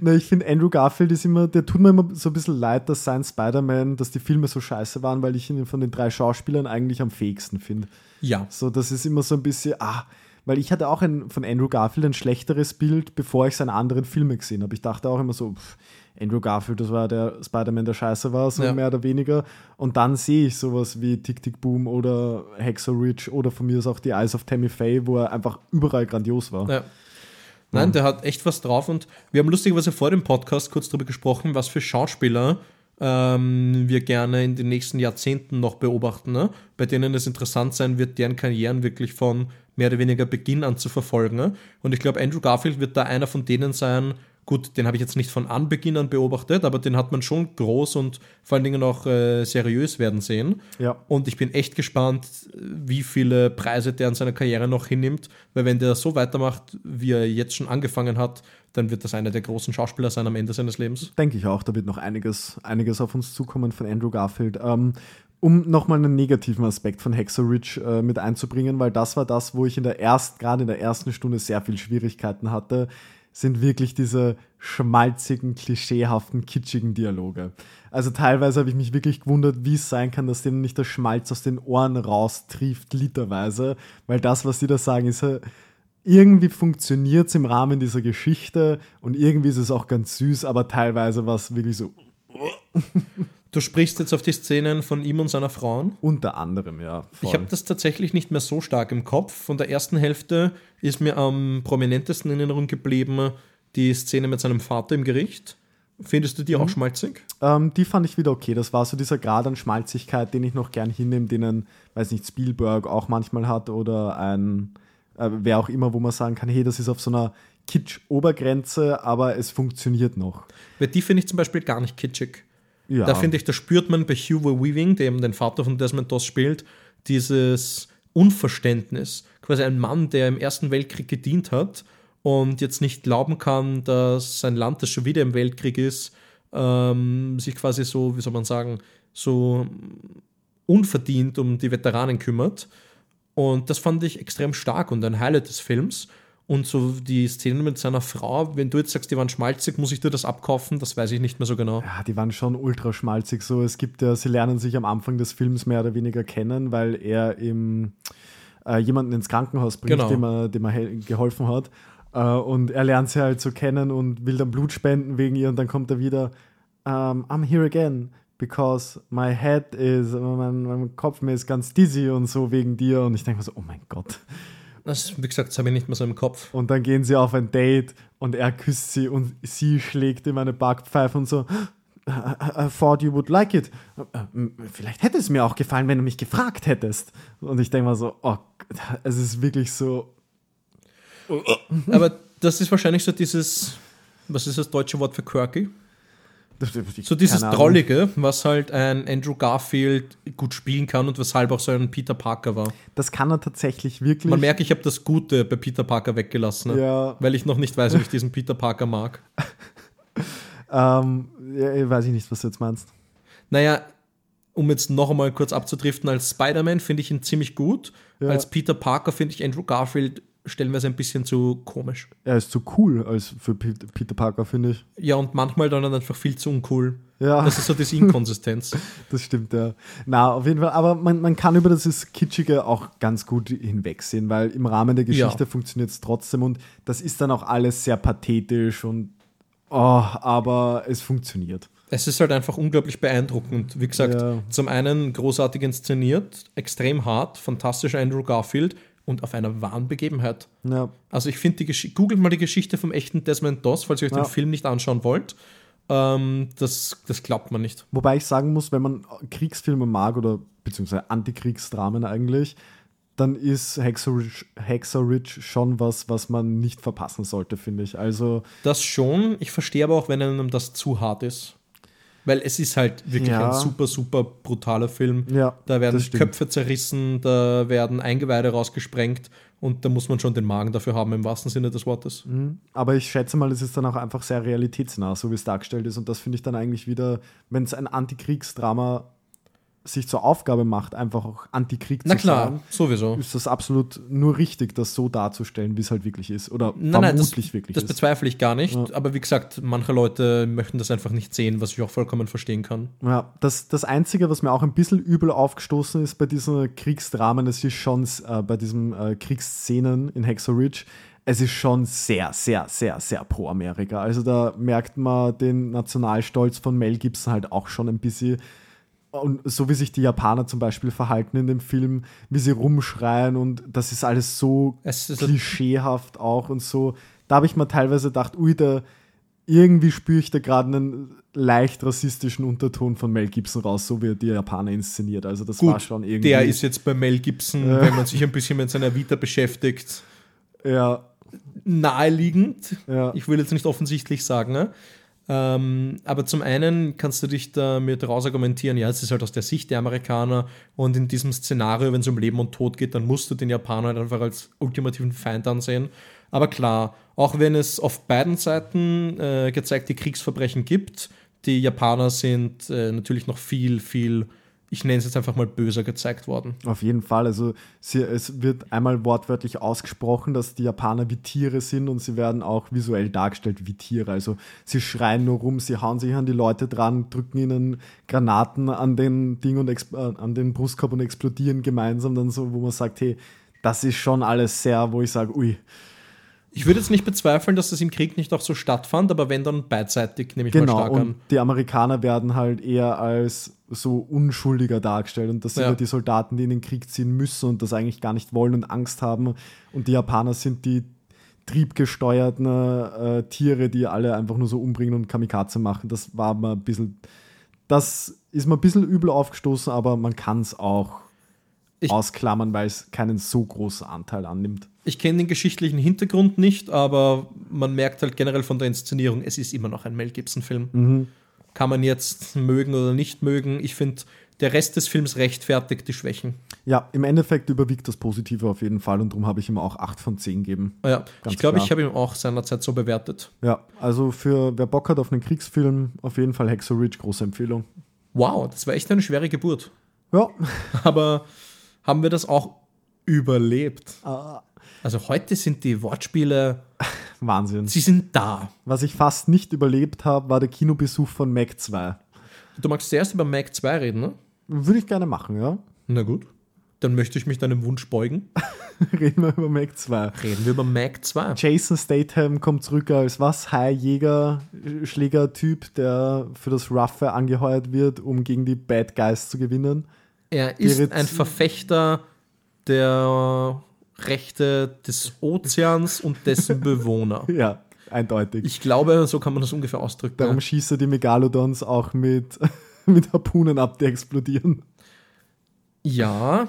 Ne, ich finde, Andrew Garfield ist immer, der tut mir immer so ein bisschen leid, dass sein Spider-Man, dass die Filme so scheiße waren, weil ich ihn von den drei Schauspielern eigentlich am fähigsten finde. ja. So, das ist immer so ein bisschen, ah, weil ich hatte auch ein, von Andrew Garfield ein schlechteres Bild, bevor ich seine anderen Filme gesehen habe. Ich dachte auch immer so, pff, Andrew Garfield, das war der Spider-Man, der scheiße war, so Ja. mehr oder weniger. Und dann sehe ich sowas wie Tick Tick Boom oder Hacksaw Ridge oder von mir ist auch die Eyes of Tammy Faye, wo er einfach überall grandios war. Ja. Nein, der hat echt was drauf und wir haben lustigerweise vor dem Podcast kurz darüber gesprochen, was für Schauspieler ähm, wir gerne in den nächsten Jahrzehnten noch beobachten, ne? bei denen es interessant sein wird, deren Karrieren wirklich von mehr oder weniger Beginn an zu verfolgen. Ne? Und ich glaube, Andrew Garfield wird da einer von denen sein, gut, den habe ich jetzt nicht von Anbeginn an beobachtet, aber den hat man schon groß und vor allen Dingen auch äh, seriös werden sehen. Ja. Und ich bin echt gespannt, wie viele Preise der an seiner Karriere noch hinnimmt, weil wenn der so weitermacht, wie er jetzt schon angefangen hat, dann wird das einer der großen Schauspieler sein am Ende seines Lebens. Denke ich auch, da wird noch einiges, einiges auf uns zukommen von Andrew Garfield. Ähm, um nochmal einen negativen Aspekt von Ridge äh, mit einzubringen, weil das war das, wo ich in der ersten, gerade in der ersten Stunde sehr viel Schwierigkeiten hatte, sind wirklich diese schmalzigen, klischeehaften, kitschigen Dialoge. Also teilweise habe ich mich wirklich gewundert, wie es sein kann, dass denen nicht der Schmalz aus den Ohren raustrieft, literweise, weil das, was die da sagen, ist äh, irgendwie funktioniert es im Rahmen dieser Geschichte und irgendwie ist es auch ganz süß, aber teilweise war es wirklich so Du sprichst jetzt auf die Szenen von ihm und seiner Frauen. unter anderem, ja. Voll. Ich habe das tatsächlich nicht mehr so stark im Kopf. Von der ersten Hälfte ist mir am prominentesten in Erinnerung geblieben die Szene mit seinem Vater im Gericht. Findest du die auch schmalzig? ähm, die fand ich wieder okay. Das war so dieser Grad an Schmalzigkeit, den ich noch gern hinnehme, den ein, weiß nicht, Spielberg auch manchmal hat oder ein, äh, wer auch immer, wo man sagen kann, hey, das ist auf so einer Kitsch-Obergrenze, aber es funktioniert noch. Weil die finde ich zum Beispiel gar nicht kitschig. Ja, Da finde ich, da spürt man bei Hugo Weaving, der eben den Vater von Desmond Doss spielt, dieses Unverständnis. Quasi ein Mann, der im Ersten Weltkrieg gedient hat und jetzt nicht glauben kann, dass sein Land, das schon wieder im Weltkrieg ist, ähm, sich quasi so, wie soll man sagen, so unverdient um die Veteranen kümmert. Und das fand ich extrem stark und ein Highlight des Films. Und so die Szene mit seiner Frau, wenn du jetzt sagst, die waren schmalzig, muss ich dir das abkaufen? Das weiß ich nicht mehr so genau. Ja, die waren schon ultra schmalzig. So, es gibt ja, sie lernen sich am Anfang des Films mehr oder weniger kennen, weil er im, äh, jemanden ins Krankenhaus bringt, Genau. dem er, dem er geholfen hat. Äh, und er lernt sie halt so kennen und will dann Blut spenden wegen ihr und dann kommt er wieder, um, I'm here again because my head is, mein, mein Kopf mir ist ganz dizzy und so wegen dir. Und ich denke mir so, oh mein Gott. Das, wie gesagt, das habe ich nicht mehr so im Kopf. Und dann gehen sie auf ein Date und er küsst sie und sie schlägt ihm eine Backpfeife und so. I, I thought you would like it. Vielleicht hätte es mir auch gefallen, wenn du mich gefragt hättest. Und ich denke mal so, oh, es ist wirklich so. Aber das ist wahrscheinlich so dieses, was ist das deutsche Wort für quirky? So dieses. Drollige, was halt ein Andrew Garfield gut spielen kann und weshalb auch so ein Peter Parker war. Das kann er tatsächlich wirklich. Man merkt, ich habe das Gute bei Peter Parker weggelassen, ne? Ja. weil ich noch nicht weiß, ob ich diesen Peter Parker mag. ähm, ja, weiß ich nicht, was du jetzt meinst. Naja, um jetzt noch einmal kurz abzudriften, als Spider-Man finde ich ihn ziemlich gut. Ja. Als Peter Parker finde ich Andrew Garfield stellenweise ein bisschen zu komisch. Er ist zu cool als für Pe- Peter Parker, finde ich. Ja, und manchmal dann einfach viel zu uncool. Ja. Das ist so diese Inkonsistenz. Das stimmt, ja. Na, auf jeden Fall. Aber man, man kann über dieses Kitschige auch ganz gut hinwegsehen, weil im Rahmen der Geschichte Ja. funktioniert es trotzdem und das ist dann auch alles sehr pathetisch und oh, aber es funktioniert. Es ist halt einfach unglaublich beeindruckend. Wie gesagt, Ja. zum einen großartig inszeniert, extrem hart, fantastischer Andrew Garfield und auf einer wahren Begebenheit. Ja, Also ich finde googelt mal die Geschichte vom echten Desmond Doss, falls ihr euch Ja. den Film nicht anschauen wollt. Ähm, das, das glaubt man nicht. Wobei ich sagen muss, wenn man Kriegsfilme mag oder beziehungsweise Antikriegsdramen eigentlich, dann ist Hexer Ridge, Hexer Ridge schon was, was man nicht verpassen sollte, finde ich. Also, Das schon. Ich verstehe aber auch, wenn einem das zu hart ist. Weil es ist halt wirklich Ja. ein super, super brutaler Film. Ja, da werden. Köpfe zerrissen, da werden Eingeweide rausgesprengt und da muss man schon den Magen dafür haben, im wahrsten Sinne des Wortes. aber ich schätze mal, es ist dann auch einfach sehr realitätsnah, so wie es dargestellt ist. Und das finde ich dann eigentlich wieder, wenn es ein Antikriegsdrama sich zur Aufgabe macht, einfach auch Antikrieg Na zu klar, sagen, sowieso. ist das absolut nur richtig, das so darzustellen, wie es halt wirklich ist. Oder Nein, nein, das, vermutlich wirklich das ist. bezweifle ich gar nicht. Aber wie gesagt, manche Leute möchten das einfach nicht sehen, was ich auch vollkommen verstehen kann. Ja, das, das Einzige, was mir auch ein bisschen übel aufgestoßen ist bei diesen Kriegsdramen, es ist schon äh, bei diesen äh, Kriegsszenen in Hexer Ridge, es ist schon sehr, sehr, sehr, sehr pro Amerika. Also da merkt man den Nationalstolz von Mel Gibson halt auch schon ein bisschen. Und so wie sich die Japaner zum Beispiel verhalten in dem Film, wie sie rumschreien und das ist alles so ist- klischeehaft auch und so. Da habe ich mir teilweise gedacht, ui, da irgendwie spüre ich da gerade einen leicht rassistischen Unterton von Mel Gibson raus, so wie er die Japaner inszeniert. Also das war schon irgendwie. der ist jetzt bei Mel Gibson, wenn man sich ein bisschen mit seiner Vita beschäftigt, ja, naheliegend. Ja. Ich will jetzt nicht offensichtlich sagen, ne? Ähm, aber zum einen kannst du dich damit rausargumentieren, ja, es ist halt aus der Sicht der Amerikaner und in diesem Szenario, wenn es um Leben und Tod geht, dann musst du den Japaner halt einfach als ultimativen Feind ansehen. Aber klar, auch wenn es auf beiden Seiten äh, gezeigte Kriegsverbrechen gibt, die Japaner sind äh, natürlich noch viel, viel, ich nenne es jetzt einfach mal böser gezeigt worden. Auf jeden Fall. Also sie, es wird einmal wortwörtlich ausgesprochen, dass die Japaner wie Tiere sind und sie werden auch visuell dargestellt wie Tiere. Also sie schreien nur rum, sie hauen sich an die Leute dran, drücken ihnen Granaten an den Ding und äh, an den Brustkorb und explodieren gemeinsam dann so, wo man sagt, hey, das ist schon alles sehr, wo ich sage, ui, Ich würde jetzt nicht bezweifeln, dass das im Krieg nicht auch so stattfand, aber wenn dann beidseitig, nehme ich mal Genau, stark und an. die Amerikaner werden halt eher als so unschuldiger dargestellt und das sind Ja. ja die Soldaten, die in den Krieg ziehen müssen und das eigentlich gar nicht wollen und Angst haben und die Japaner sind die triebgesteuerten äh, Tiere, die alle einfach nur so umbringen und Kamikaze machen. Das war mal ein bisschen, das ist mir ein bisschen übel aufgestoßen, aber man kann es auch Ich- ausklammern, weil es keinen so großen Anteil annimmt. Ich kenne den geschichtlichen Hintergrund nicht, aber man merkt halt generell von der Inszenierung, es ist immer noch ein Mel Gibson-Film. Mhm. Kann man jetzt mögen oder nicht mögen. Ich finde, der Rest des Films rechtfertigt die Schwächen. Ja, im Endeffekt überwiegt das Positive auf jeden Fall und darum habe ich ihm auch 8 von 10 gegeben. Ja, Ganz ich glaube, ich habe ihn auch seinerzeit so bewertet. Ja, also für wer Bock hat auf einen Kriegsfilm, auf jeden Fall Hexer Ridge, große Empfehlung. Wow, das war echt eine schwere Geburt. Ja, Aber haben wir das auch überlebt? Ah. Also heute sind die Wortspiele, Wahnsinn. sie sind da. Was ich fast nicht überlebt habe, war der Kinobesuch von Mac 2. Du magst zuerst über Mac 2 reden, ne? Würde ich gerne machen, ja. Na gut. Dann möchte ich mich deinem Wunsch beugen. Reden wir über Mac 2. Reden wir über Mac 2. Jason Statham kommt zurück als was? High-Jäger, Schläger-Typ, der für das Roughe angeheuert wird, um gegen die Bad Guys zu gewinnen. Er ist Ihre ein Verfechter der Rechte des Ozeans und dessen Bewohner. Ja, eindeutig. Ich glaube, so kann man das ungefähr ausdrücken. Darum schießt er die Megalodons auch mit, mit Harpunen ab, die explodieren. Ja,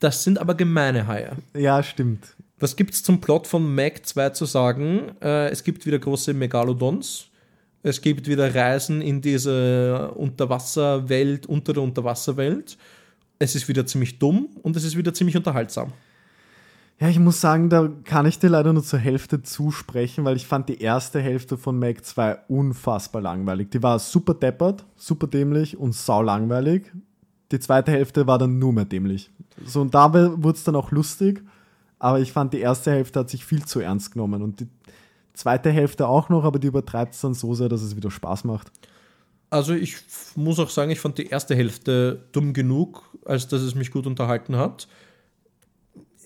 das sind aber gemeine Haie. Ja, stimmt. Was gibt es zum Plot von Mac 2 zu sagen? Äh, es gibt wieder große Megalodons. Es gibt wieder Reisen in diese Unterwasserwelt, unter der Unterwasserwelt. Es ist wieder ziemlich dumm und es ist wieder ziemlich unterhaltsam. Ja, ich muss sagen, da kann ich dir leider nur zur Hälfte zusprechen, weil ich fand die erste Hälfte von Mac 2 unfassbar langweilig. Die war super deppert, super dämlich und sau langweilig. Die zweite Hälfte war dann nur mehr dämlich. So, und da wurde es dann auch lustig, aber ich fand die erste Hälfte hat sich viel zu ernst genommen und die zweite Hälfte auch noch, aber die übertreibt es dann so sehr, dass es wieder Spaß macht. Also ich muss auch sagen, ich fand die erste Hälfte dumm genug, als dass es mich gut unterhalten hat.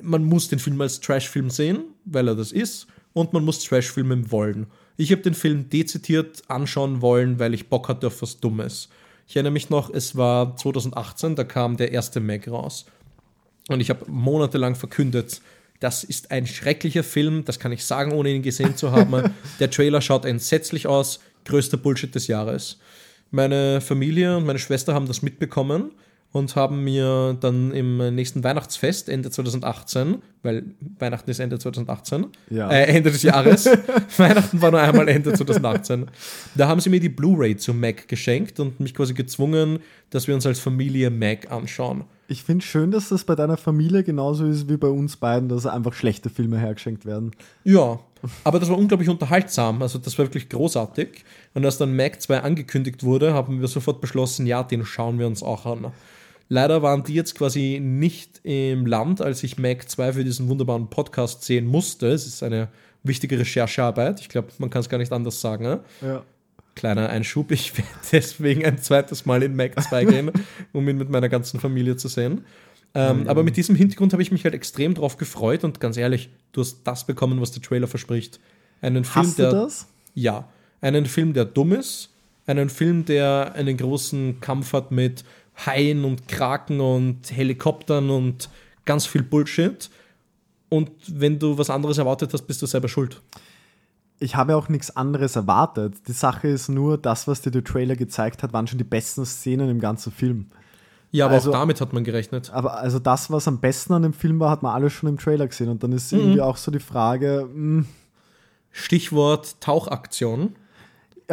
Man muss den Film als Trashfilm sehen, weil er das ist, und man muss Trashfilmen wollen. Ich habe den Film dezidiert anschauen wollen, weil ich Bock hatte auf was Dummes. Ich erinnere mich noch, es war 2018, da kam der erste Mac raus. Und ich habe monatelang verkündet, das ist ein schrecklicher Film, das kann ich sagen, ohne ihn gesehen zu haben. der Trailer schaut entsetzlich aus, größter Bullshit des Jahres. Meine Familie und meine Schwester haben das mitbekommen und haben mir dann im nächsten Weihnachtsfest Ende 2018, weil Weihnachten ist Ende 2018, Ja. äh, Ende des Jahres, Weihnachten war nur einmal Ende 2018, da haben sie mir die Blu-ray zu Mac geschenkt und mich quasi gezwungen, dass wir uns als Familie Mac anschauen. Ich finde schön, dass das bei deiner Familie genauso ist wie bei uns beiden, dass einfach schlechte Filme hergeschenkt werden. Ja, aber das war unglaublich unterhaltsam. Also das war wirklich großartig. Und als dann Mac 2 angekündigt wurde, haben wir sofort beschlossen, ja, den schauen wir uns auch an. Leider waren die jetzt quasi nicht im Land, als ich Mac 2 für diesen wunderbaren Podcast sehen musste. Es ist eine wichtige Recherchearbeit. Ich glaube, man kann es gar nicht anders sagen. Ne? Ja. Kleiner Einschub, ich werde deswegen ein zweites Mal in Mac 2 gehen, um ihn mit meiner ganzen Familie zu sehen. Ähm, Aber mit diesem Hintergrund habe ich mich halt extrem drauf gefreut und ganz ehrlich, du hast das bekommen, was der Trailer verspricht. Einen Film, Hast du der. das? Ja. Einen Film, der dumm ist. Einen Film, der einen großen Kampf hat mit Haien und Kraken und Helikoptern und ganz viel Bullshit. Und wenn du was anderes erwartet hast, bist du selber schuld. Ich habe auch nichts anderes erwartet. Die Sache ist nur, das, was dir der Trailer gezeigt hat, waren schon die besten Szenen im ganzen Film. Ja, aber Also- auch damit hat man gerechnet. Aber also das, was am besten an dem Film war, hat man alles schon im Trailer gesehen. Und dann ist irgendwie auch so die Frage, hm, Stichwort Tauchaktion.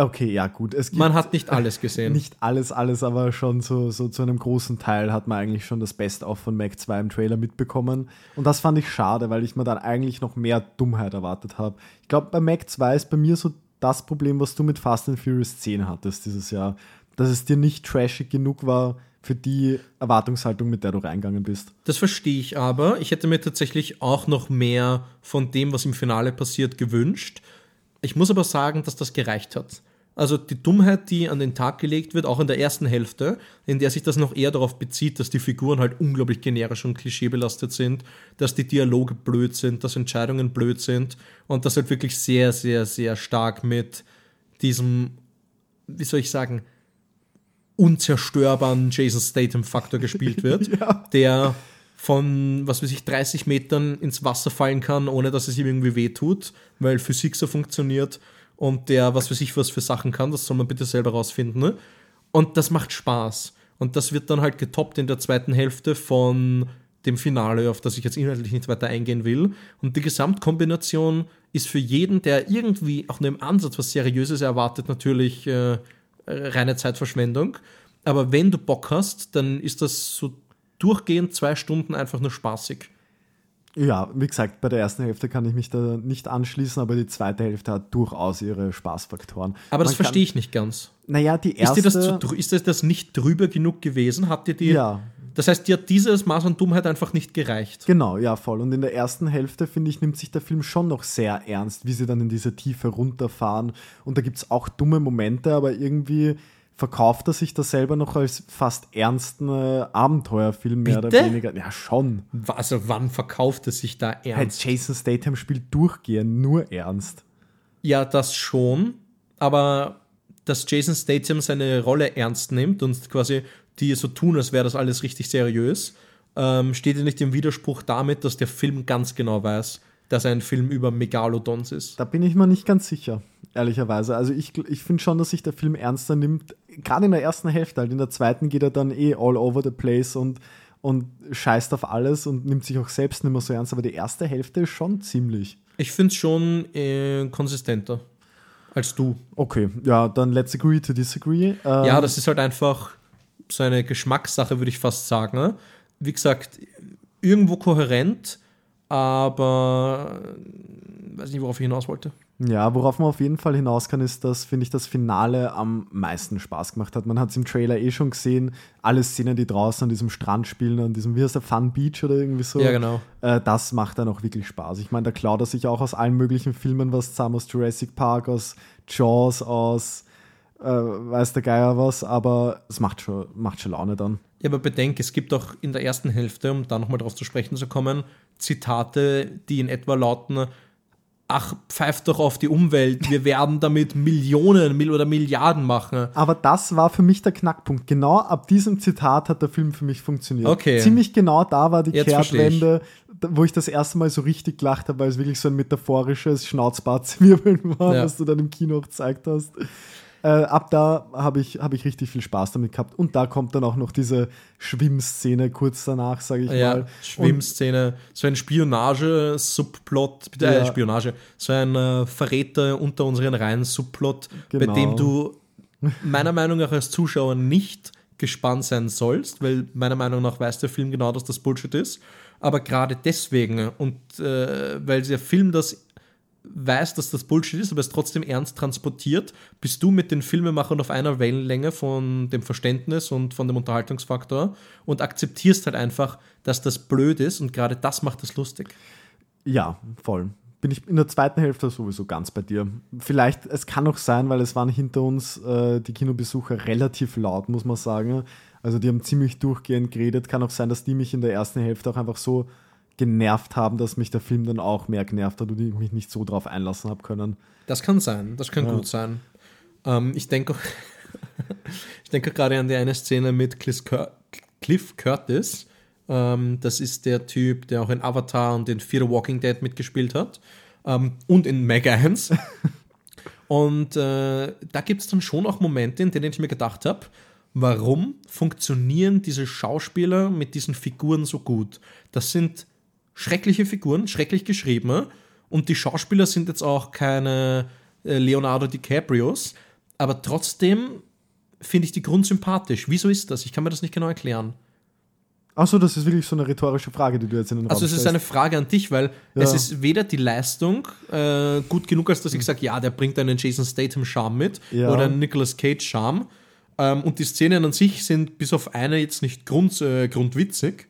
Okay, ja gut, Man hat nicht alles gesehen. nicht alles, alles, aber schon so, so zu einem großen Teil hat man eigentlich schon das Best auch von Mac 2 im Trailer mitbekommen. Und das fand ich schade, weil ich mir dann eigentlich noch mehr Dummheit erwartet habe. Ich glaube, bei Mac 2 ist bei mir so das Problem, was du mit Fast and Furious 10 hattest dieses Jahr. Dass es dir nicht trashig genug war für die Erwartungshaltung, mit der du reingegangen bist. Das verstehe ich aber. Ich hätte mir tatsächlich auch noch mehr von dem, was im Finale passiert, gewünscht. Ich muss aber sagen, dass das gereicht hat. Also die Dummheit, die an den Tag gelegt wird, auch in der ersten Hälfte, in der sich das noch eher darauf bezieht, dass die Figuren halt unglaublich generisch und klischeebelastet sind, dass die Dialoge blöd sind, dass Entscheidungen blöd sind und das halt wirklich sehr, sehr, sehr stark mit diesem, wie soll ich sagen, unzerstörbaren Jason Statham-Faktor gespielt wird, der von, was weiß ich, 30 Metern ins Wasser fallen kann, ohne dass es ihm irgendwie wehtut, weil Physik so funktioniert und der, was weiß ich, was für Sachen kann, das soll man bitte selber rausfinden. Ne? Und das macht Spaß. Und das wird dann halt getoppt in der zweiten Hälfte von dem Finale, auf das ich jetzt inhaltlich nicht weiter eingehen will. Und die Gesamtkombination ist für jeden, der irgendwie auch nur im Ansatz was Seriöses erwartet, natürlich äh, reine Zeitverschwendung. Aber wenn du Bock hast, dann ist das so durchgehend zwei Stunden einfach nur spaßig. Ja, wie gesagt, bei der ersten Hälfte kann ich mich da nicht anschließen, aber die zweite Hälfte hat durchaus ihre Spaßfaktoren. Aber das Man kann- verstehe ich nicht ganz. Naja, die Ist erste. dir das, ist dir das nicht drüber genug gewesen? Habt ihr die? Ja. Das heißt, dir hat dieses Maß an Dummheit einfach nicht gereicht. Genau, ja, voll. Und in der ersten Hälfte, finde ich, nimmt sich der Film schon noch sehr ernst, wie sie dann in diese Tiefe runterfahren. Und da gibt es auch dumme Momente, aber irgendwie verkauft er sich da selber noch als fast ernsten äh, Abenteuerfilm, mehr Bitte? oder weniger. Ja, schon. Also wann verkauft es sich da Hey, ernst? Jason Statham spielt durchgehend nur ernst. Ja, das schon. Aber dass Jason Statham seine Rolle ernst nimmt und quasi die so tun, als wäre das alles richtig seriös, ähm, steht ja nicht im Widerspruch damit, dass der Film ganz genau weiß, dass er ein Film über Megalodons ist. Da bin ich mir nicht ganz sicher, ehrlicherweise. Also ich, ich finde schon, dass sich der Film ernster nimmt. Gerade in der ersten Hälfte, halt in der zweiten geht er dann eh all over the place und, und scheißt auf alles und nimmt sich auch selbst nicht mehr so ernst. Aber die erste Hälfte ist schon ziemlich. Ich finde es schon äh, konsistenter als du. Okay, ja, dann let's agree to disagree. Ähm, Ja, das ist halt einfach so eine Geschmackssache, würde ich fast sagen. ne? Wie gesagt, irgendwo kohärent, aber äh, weiß nicht, worauf ich hinaus wollte. Ja, worauf man auf jeden Fall hinaus kann, ist, dass, finde ich, das Finale am meisten Spaß gemacht hat. Man hat es im Trailer eh schon gesehen, alle Szenen, die draußen an diesem Strand spielen, an diesem, wie heißt der, Fun Beach oder irgendwie so. Ja, genau. Äh, das macht dann auch wirklich Spaß. Ich meine, da klaut er sich auch aus allen möglichen Filmen was zusammen, aus Jurassic Park, aus Jaws, aus äh, weiß der Geier was, aber es macht schon, macht schon Laune dann. Ja, aber bedenk, es gibt auch in der ersten Hälfte, um da nochmal drauf zu sprechen zu kommen, Zitate, die in etwa lauten, ach, pfeift doch auf die Umwelt, wir werden damit Millionen oder Milliarden machen. Aber das war für mich der Knackpunkt. Genau ab diesem Zitat hat der Film für mich funktioniert. Okay. Ziemlich genau da war die Jetzt. Kehrtwende, wo ich das erste Mal so richtig gelacht habe, weil es wirklich so ein metaphorisches Schnauzbartzwirbeln war, Ja. was du dann im Kino auch gezeigt hast. Äh, ab da habe ich, hab ich richtig viel Spaß damit gehabt. Und da kommt dann auch noch diese Schwimmszene kurz danach, sage ich Ja, mal. Schwimmszene, so ein Spionage-Subplot, äh, Ja. Spionage, so ein äh, Verräter unter unseren Reihen Subplot, bei Genau. dem du meiner Meinung nach als Zuschauer nicht gespannt sein sollst, weil meiner Meinung nach weiß der Film genau, dass das Bullshit ist. Aber gerade deswegen und äh, weil der Film das weiß, dass das Bullshit ist, aber es trotzdem ernst transportiert, bist du mit den Filmemachern auf einer Wellenlänge von dem Verständnis und von dem Unterhaltungsfaktor und akzeptierst halt einfach, dass das blöd ist und gerade das macht es lustig. Ja, voll. Bin ich in der zweiten Hälfte sowieso ganz bei dir. Vielleicht, es kann auch sein, weil es waren hinter uns äh, die Kinobesucher relativ laut, muss man sagen. Also die haben ziemlich durchgehend geredet. Kann auch sein, dass die mich in der ersten Hälfte auch einfach so genervt haben, dass mich der Film dann auch mehr genervt hat und ich mich nicht so drauf einlassen habe können. Das kann sein, das kann Ja. gut sein. Ähm, ich denke auch, ich denke gerade an die eine Szene mit Cliff, Cur Cliff Curtis. Ähm, das ist der Typ, der auch in Avatar und in Fear the Walking Dead mitgespielt hat. Ähm, und in Meg 1. und äh, da gibt es dann schon auch Momente, in denen ich mir gedacht habe, warum funktionieren diese Schauspieler mit diesen Figuren so gut? Das sind schreckliche Figuren, schrecklich geschriebene. Und die Schauspieler sind jetzt auch keine äh, Leonardo DiCaprios, aber trotzdem finde ich die grundsympathisch. Wieso ist das? Ich kann mir das nicht genau erklären. Achso, das ist wirklich so eine rhetorische Frage, die du jetzt in den Raum Also es ist stellst. eine Frage an dich, weil Ja. es ist weder die Leistung äh, gut genug, als dass ich sage, ja, der bringt einen Jason Statham Charme mit Ja. oder einen Nicolas Cage Charme. Ähm, und die Szenen an sich sind bis auf eine jetzt nicht grund, äh, grundwitzig.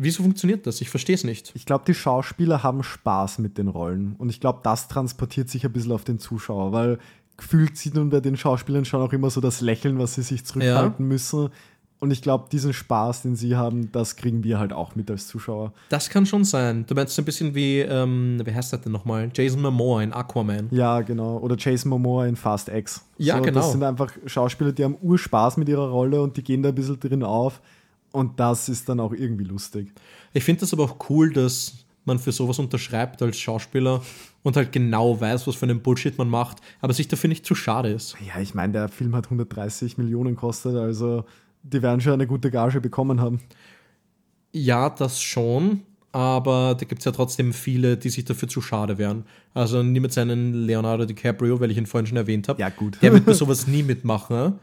Wieso funktioniert das? Ich verstehe es nicht. Ich glaube, die Schauspieler haben Spaß mit den Rollen. Und ich glaube, das transportiert sich ein bisschen auf den Zuschauer, weil gefühlt sieht man bei den Schauspielern schon auch immer so das Lächeln, was sie sich zurückhalten müssen. Und ich glaube, diesen Spaß, den sie haben, das kriegen wir halt auch mit als Zuschauer. Das kann schon sein. Du meinst ein bisschen wie, ähm, wie heißt das denn nochmal? Jason Momoa in Aquaman. Ja, genau. Oder Jason Momoa in Fast X. Ja, genau. Das sind einfach Schauspieler, die haben Urspaß mit ihrer Rolle und die gehen da ein bisschen drin auf. Und das ist dann auch irgendwie lustig. Ich finde das aber auch cool, dass man für sowas unterschreibt als Schauspieler und halt genau weiß, was für einen Bullshit man macht, aber sich dafür nicht zu schade ist. Ja, ich meine, der Film hat 130 Millionen gekostet, also die werden schon eine gute Gage bekommen haben. Ja, das schon, aber da gibt es ja trotzdem viele, die sich dafür zu schade wären. Also nimm jetzt einen Leonardo DiCaprio, weil ich ihn vorhin schon erwähnt habe. Ja, gut. Der wird bei sowas nie mitmachen.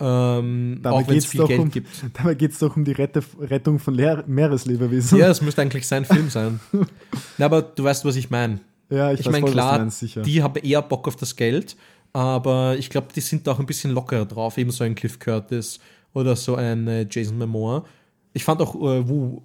Ähm, Dabei auch wenn es geht's viel doch Geld um, gibt. Dabei geht es doch um die Rette, Rettung von Leer Meereslebewesen. Ja, es müsste eigentlich sein Film sein. Na, aber du weißt, was ich meine. Ja, ich, Ich meine, klar, meinst, die haben eher Bock auf das Geld, aber ich glaube, die sind da auch ein bisschen lockerer drauf, eben so ein Cliff Curtis oder so ein äh, Jason Momoa. Ich fand auch äh, Wu,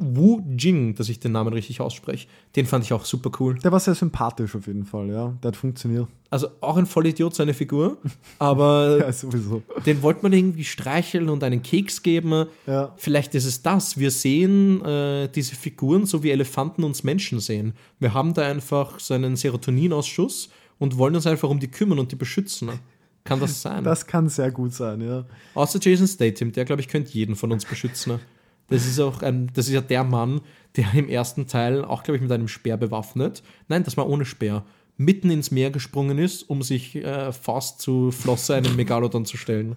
Wu Jing, dass ich den Namen richtig ausspreche, den fand ich auch super cool. Der war sehr sympathisch auf jeden Fall, ja. Der hat funktioniert. Also auch ein Vollidiot, seine Figur, aber Ja, sowieso. den wollte man irgendwie streicheln und einen Keks geben. Ja. Vielleicht ist es das. Wir sehen äh, diese Figuren so wie Elefanten uns Menschen sehen. Wir haben da einfach so einen Serotoninausschuss und wollen uns einfach um die kümmern und die beschützen. Kann das sein? Das kann sehr gut sein, ja. Außer Jason Statham, der glaube ich könnte jeden von uns beschützen. Das ist auch ein, das ist ja der Mann, der im ersten Teil auch glaube ich mit einem Speer bewaffnet. Nein, das war ohne Speer. Mitten ins Meer gesprungen ist, um sich äh, fast zu Flosse einen Megalodon zu stellen.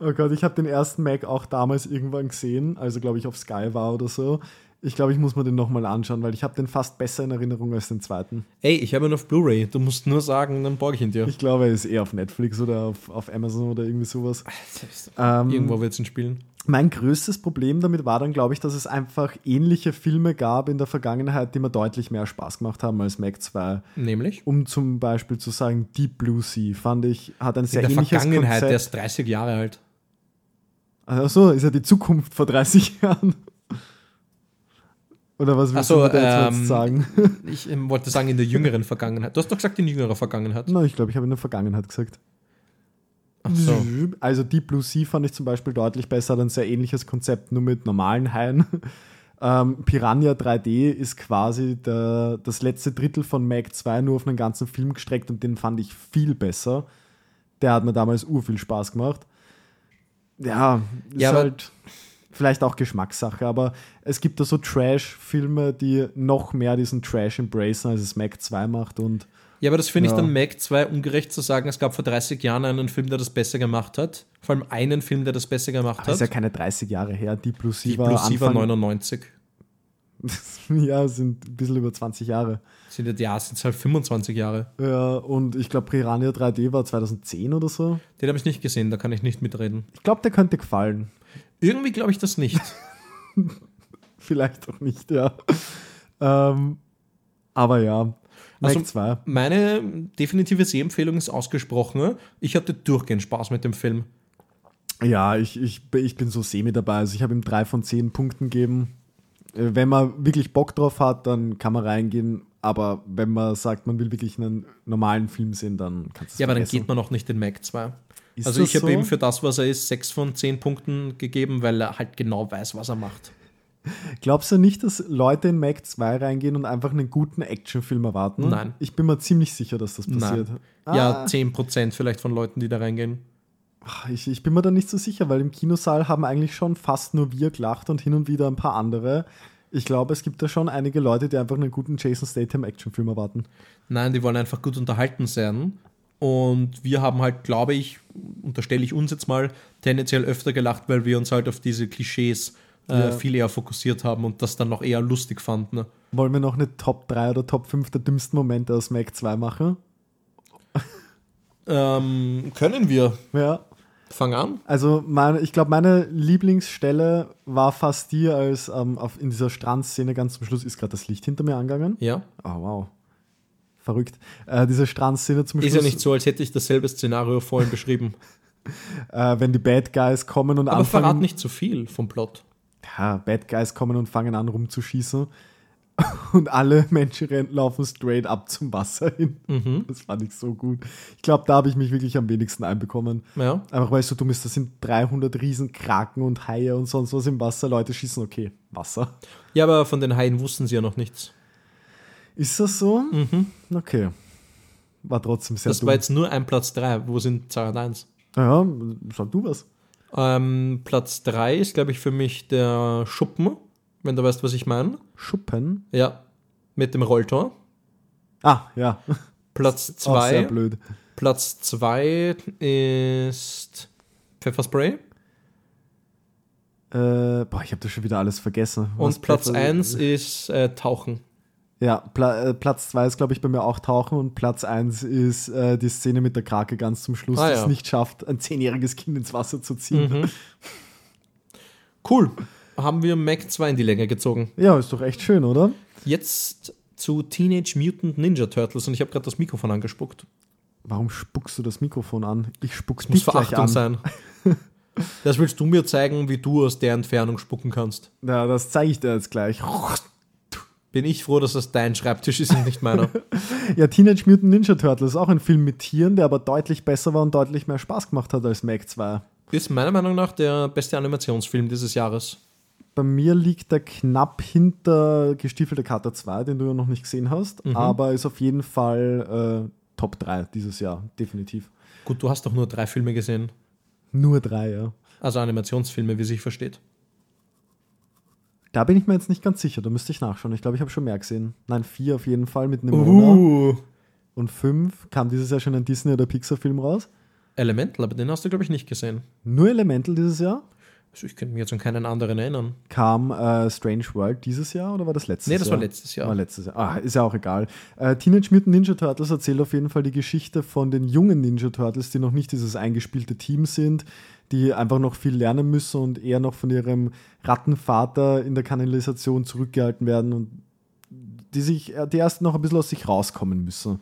Oh Gott, ich habe den ersten Mac auch damals irgendwann gesehen, also glaube ich auf Sky war oder so. Ich glaube, ich muss mir den nochmal anschauen, weil ich habe den fast besser in Erinnerung als den zweiten. Ey, ich habe ihn auf Blu-ray. Du musst nur sagen, dann borge ich ihn dir. Ich glaube, er ist eher auf Netflix oder auf, auf Amazon oder irgendwie sowas. Ähm, Irgendwo wird es ihn spielen. Mein größtes Problem damit war dann, glaube ich, dass es einfach ähnliche Filme gab in der Vergangenheit, die mir deutlich mehr Spaß gemacht haben als Mac 2. Nämlich? Um zum Beispiel zu sagen, Deep Blue Sea fand ich, hat ein sehr In der ähnliches Vergangenheit, der Konzept. ist 30 Jahre alt. Achso, ist ja die Zukunft vor 30 Jahren. Oder was willst so, du der jetzt ähm, sagen? Ich ähm, wollte sagen, in der jüngeren Vergangenheit. Du hast doch gesagt, in jüngerer Vergangenheit. Nein, ich glaube, ich habe in der Vergangenheit gesagt. So. Also Deep Blue Sea fand ich zum Beispiel deutlich besser, hat ein sehr ähnliches Konzept, nur mit normalen Haien. Ähm, Piranha 3D ist quasi der, das letzte Drittel von Mac 2 nur auf einen ganzen Film gestreckt und den fand ich viel besser. Der hat mir damals ur viel Spaß gemacht. Ja, ist Ja, halt vielleicht auch Geschmackssache, aber es gibt da so Trash-Filme, die noch mehr diesen Trash embracen, als es Mac 2 macht und Ja, aber das finde ich Ja. dann Mac 2 ungerecht zu sagen, es gab vor 30 Jahren einen Film, der das besser gemacht hat. Vor allem einen Film, der das besser gemacht das ist ja hat. keine 30 Jahre her, die Die Plusiva Plusiva Anfang, 99. ja, sind ein bisschen über 20 Jahre. Sind ja, ja, sind halt 25 Jahre. Ja, und ich glaube, Piranha 3D war 2010 oder so. Den habe ich nicht gesehen, da kann ich nicht mitreden. Ich glaube, der könnte gefallen. Irgendwie glaube ich das nicht. Vielleicht auch nicht, ja. ähm, aber ja, Also- 2. Meine definitive Sehempfehlung ist ausgesprochen. Ich hatte durchgehend Spaß mit dem Film. Ja, ich, ich, ich bin so semi dabei. Also ich habe ihm drei von zehn Punkten gegeben. Äh, Wenn man wirklich Bock drauf hat, dann kann man reingehen. Aber wenn man sagt, man will wirklich einen normalen Film sehen, dann kannst du es Ja, aber dann vergessen. geht man auch nicht in Mac 2. Ist also ich habe so? ihm für das, was er ist, 6 von 10 Punkten gegeben, weil er halt genau weiß, was er macht. Glaubst du nicht, dass Leute in Mac 2 reingehen und einfach einen guten Actionfilm erwarten? Nein. Ich bin mir ziemlich sicher, dass das passiert. Nein. Ja, Ah, 10% vielleicht von Leuten, die da reingehen. ich, ich bin mir da nicht so sicher, weil im Kinosaal haben eigentlich schon fast nur wir gelacht und hin und wieder ein paar andere. Ich glaube, es gibt da schon einige Leute, die einfach einen guten Jason Statham Actionfilm erwarten. Nein, die wollen einfach gut unterhalten sein. Und wir haben halt, glaube ich, unterstelle ich uns jetzt mal, tendenziell öfter gelacht, weil wir uns halt auf diese Klischees äh, Ja. viel eher fokussiert haben und das dann noch eher lustig fanden. Ne? Wollen wir noch eine Top 3 oder Top 5 der dümmsten Momente aus Mac 2 machen? Ähm, können wir. Ja. Fang an. Also meine, ich glaube, meine Lieblingsstelle war fast die, als ähm, auf, in dieser Strandszene ganz zum Schluss ist gerade das Licht hinter mir angegangen. Ja. Oh, wow. Verrückt. Äh, diese Strandszene zum Ist Schluss, ja nicht so, als hätte ich dasselbe Szenario vorhin beschrieben. äh, wenn die Bad Guys kommen und Aber verrat anfangen, nicht zu viel vom Plot. Ja, Bad Guys kommen und fangen an rumzuschießen und alle Menschen rennen, laufen straight up zum Wasser hin. Mhm. Das fand ich so gut. Ich glaube, da habe ich mich wirklich am wenigsten einbekommen. Ja. Einfach weil es so dumm ist, da sind 300 riesen Kraken und Haie und sonst was im Wasser. Leute schießen, okay, Wasser. ja, aber von den Haien wussten sie ja noch nichts. Ist das so? Okay. War trotzdem sehr Mhm. Das dumm. war jetzt nur ein Platz 3. Wo sind und 1? ja, sag du was. Ähm, Platz 3 ist, glaube ich, für mich der Schuppen, wenn du weißt, was ich meine. Schuppen? Ja, mit dem Rolltor. Ah, ja. Platz Auch sehr 2 blöd. Platz 2 ist Pfefferspray. Äh, boah, ich habe das schon wieder alles vergessen. Und Platz Pfeffer- 1 ist äh, Tauchen. Ja, Pla äh, Platz 2 ist, glaube ich, bei mir auch Tauchen und Platz 1 ist äh, die Szene mit der Krake ganz zum Schluss, Ah, die ja. es nicht schafft, ein zehnjähriges Kind ins Wasser zu ziehen. Mhm. Cool. Haben wir Mac 2 in die Länge gezogen. Ja, ist doch echt schön, oder? Jetzt zu Teenage Mutant Ninja Turtles und ich habe gerade das Mikrofon angespuckt. Warum spuckst du das Mikrofon an? Ich spuck's Muss dich gleich Verachtung an. sein. Das willst du mir zeigen, wie du aus der Entfernung spucken kannst. Ja, das zeige ich dir jetzt gleich. Bin ich froh, dass das dein Schreibtisch ist und nicht meiner. Ja, Teenage Mutant Ninja Turtles ist auch ein Film mit Tieren, der aber deutlich besser war und deutlich mehr Spaß gemacht hat als Mac 2. Ist meiner Meinung nach der beste Animationsfilm dieses Jahres. Bei mir liegt er knapp hinter Gestiefelte Kater 2, den du ja noch nicht gesehen hast, Mhm. aber ist auf jeden Fall äh, Top 3 dieses Jahr, definitiv. Gut, du hast doch nur drei Filme gesehen. Nur drei, ja. Also Animationsfilme, wie sich versteht. Da bin ich mir jetzt nicht ganz sicher, da müsste ich nachschauen. Ich glaube, ich habe schon mehr gesehen. Nein, vier auf jeden Fall mit Nimona. Uh. Und fünf kam dieses Jahr schon ein Disney- oder Pixar-Film raus. Elemental, aber den hast du, glaube ich, nicht gesehen. Nur Elemental dieses Jahr. Also ich könnte mich jetzt an keinen anderen erinnern. Kam äh, Strange World dieses Jahr oder war das letztes Jahr? Nee, das war letztes Jahr. War letztes Jahr. Ah, ist ja auch egal. Äh, Teenage Mutant Ninja Turtles erzählt auf jeden Fall die Geschichte von den jungen Ninja Turtles, die noch nicht dieses eingespielte Team sind, die einfach noch viel lernen müssen und eher noch von ihrem Rattenvater in der Kanalisation zurückgehalten werden und die sich, äh, die erst noch ein bisschen aus sich rauskommen müssen.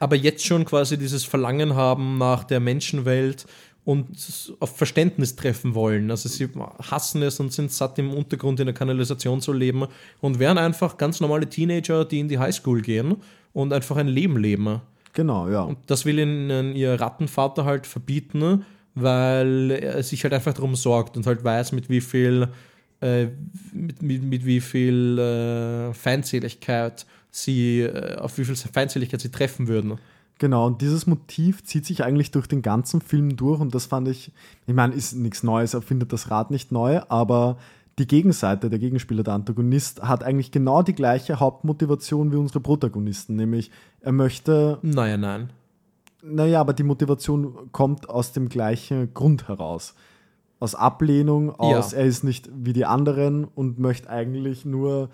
aber jetzt schon quasi dieses Verlangen haben nach der Menschenwelt und auf Verständnis treffen wollen. Also sie hassen es und sind satt im Untergrund in der Kanalisation zu leben und wären einfach ganz normale Teenager, die in die Highschool gehen und einfach ein Leben leben. Genau, ja. Und das will ihnen ihr Rattenvater halt verbieten, weil er sich halt einfach darum sorgt und halt weiß, mit wie viel äh, mit, mit, mit wie viel äh, Feindseligkeit sie, äh, auf wie viel Feindseligkeit sie treffen würden. Genau, und dieses Motiv zieht sich eigentlich durch den ganzen Film durch und das fand ich, ich meine, ist nichts Neues, er findet das Rad nicht neu, aber die Gegenseite, der Gegenspieler, der Antagonist, hat eigentlich genau die gleiche Hauptmotivation wie unsere Protagonisten, nämlich er möchte. Naja, nein. Naja, aber die Motivation kommt aus dem gleichen Grund heraus. Aus Ablehnung, aus ja. er ist nicht wie die anderen und möchte eigentlich nur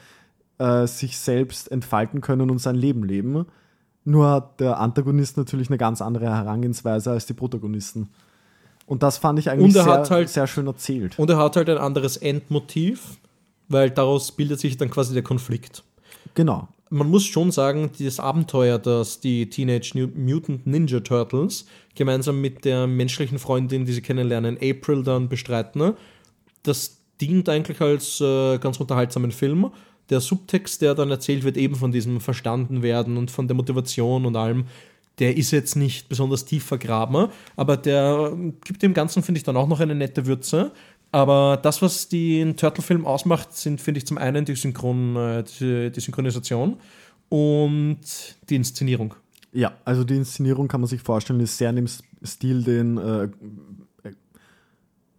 äh, sich selbst entfalten können und sein Leben leben. Nur hat der Antagonist natürlich eine ganz andere Herangehensweise als die Protagonisten. Und das fand ich eigentlich sehr, halt, sehr schön erzählt. Und er hat halt ein anderes Endmotiv, weil daraus bildet sich dann quasi der Konflikt. Genau. Man muss schon sagen, dieses Abenteuer, das die Teenage Mutant Ninja Turtles gemeinsam mit der menschlichen Freundin, die sie kennenlernen, April dann bestreiten, ne, das dient eigentlich als äh, ganz unterhaltsamen Film. Der Subtext, der dann erzählt wird, eben von diesem Verstandenwerden und von der Motivation und allem, der ist jetzt nicht besonders tief vergraben, aber der gibt dem Ganzen, finde ich, dann auch noch eine nette Würze. Aber das, was den Turtle-Film ausmacht, sind, finde ich, zum einen die, Synchron, äh, die, Synchronisation und die Inszenierung. Ja, also die Inszenierung kann man sich vorstellen, ist sehr in dem Stil, den äh,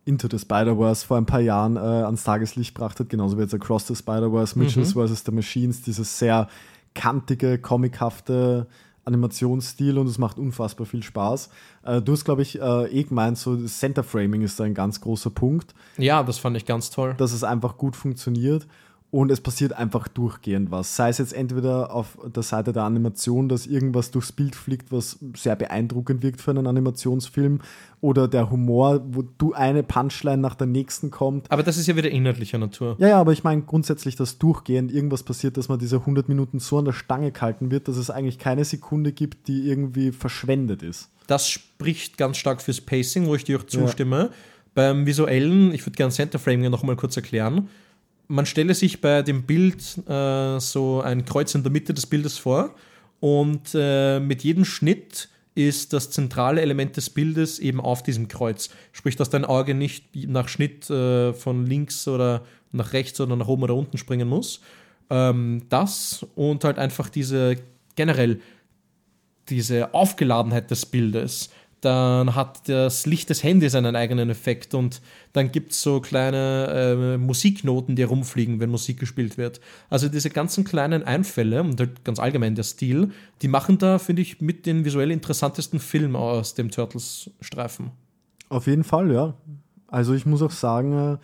Into the Spider-Verse vor ein paar Jahren äh, ans Tageslicht gebracht hat, genauso wie jetzt Across the Spider-Verse, Mitchells mhm. vs. The Machines, dieses sehr kantige, comichafte Animationsstil und es macht unfassbar viel Spaß. Äh, du hast, glaube ich, äh, eh gemeint, so Center Framing ist da ein ganz großer Punkt. Ja, das fand ich ganz toll. Dass es einfach gut funktioniert und es passiert einfach durchgehend was. Sei es jetzt entweder auf der Seite der Animation, dass irgendwas durchs Bild fliegt, was sehr beeindruckend wirkt für einen Animationsfilm, oder der Humor, wo du eine Punchline nach der nächsten kommt. Aber das ist ja wieder inhaltlicher Natur. Ja, ja, aber ich meine grundsätzlich, dass durchgehend irgendwas passiert, dass man diese 100 Minuten so an der Stange gehalten wird, dass es eigentlich keine Sekunde gibt, die irgendwie verschwendet ist. Das spricht ganz stark fürs Pacing, wo ich dir auch zustimme. Ja. Beim visuellen, ich würde gerne Center Framing noch mal kurz erklären man stelle sich bei dem Bild äh, so ein Kreuz in der Mitte des Bildes vor und äh, mit jedem Schnitt ist das zentrale Element des Bildes eben auf diesem Kreuz. Sprich, dass dein Auge nicht nach Schnitt äh, von links oder nach rechts oder nach oben oder unten springen muss. Ähm, das und halt einfach diese generell diese Aufgeladenheit des Bildes dann hat das Licht des Handys einen eigenen Effekt und dann gibt es so kleine äh, Musiknoten, die herumfliegen, wenn Musik gespielt wird. Also diese ganzen kleinen Einfälle und halt ganz allgemein der Stil, die machen da, finde ich, mit den visuell interessantesten Film aus dem Turtles-Streifen. Auf jeden Fall, ja. Also ich muss auch sagen, äh,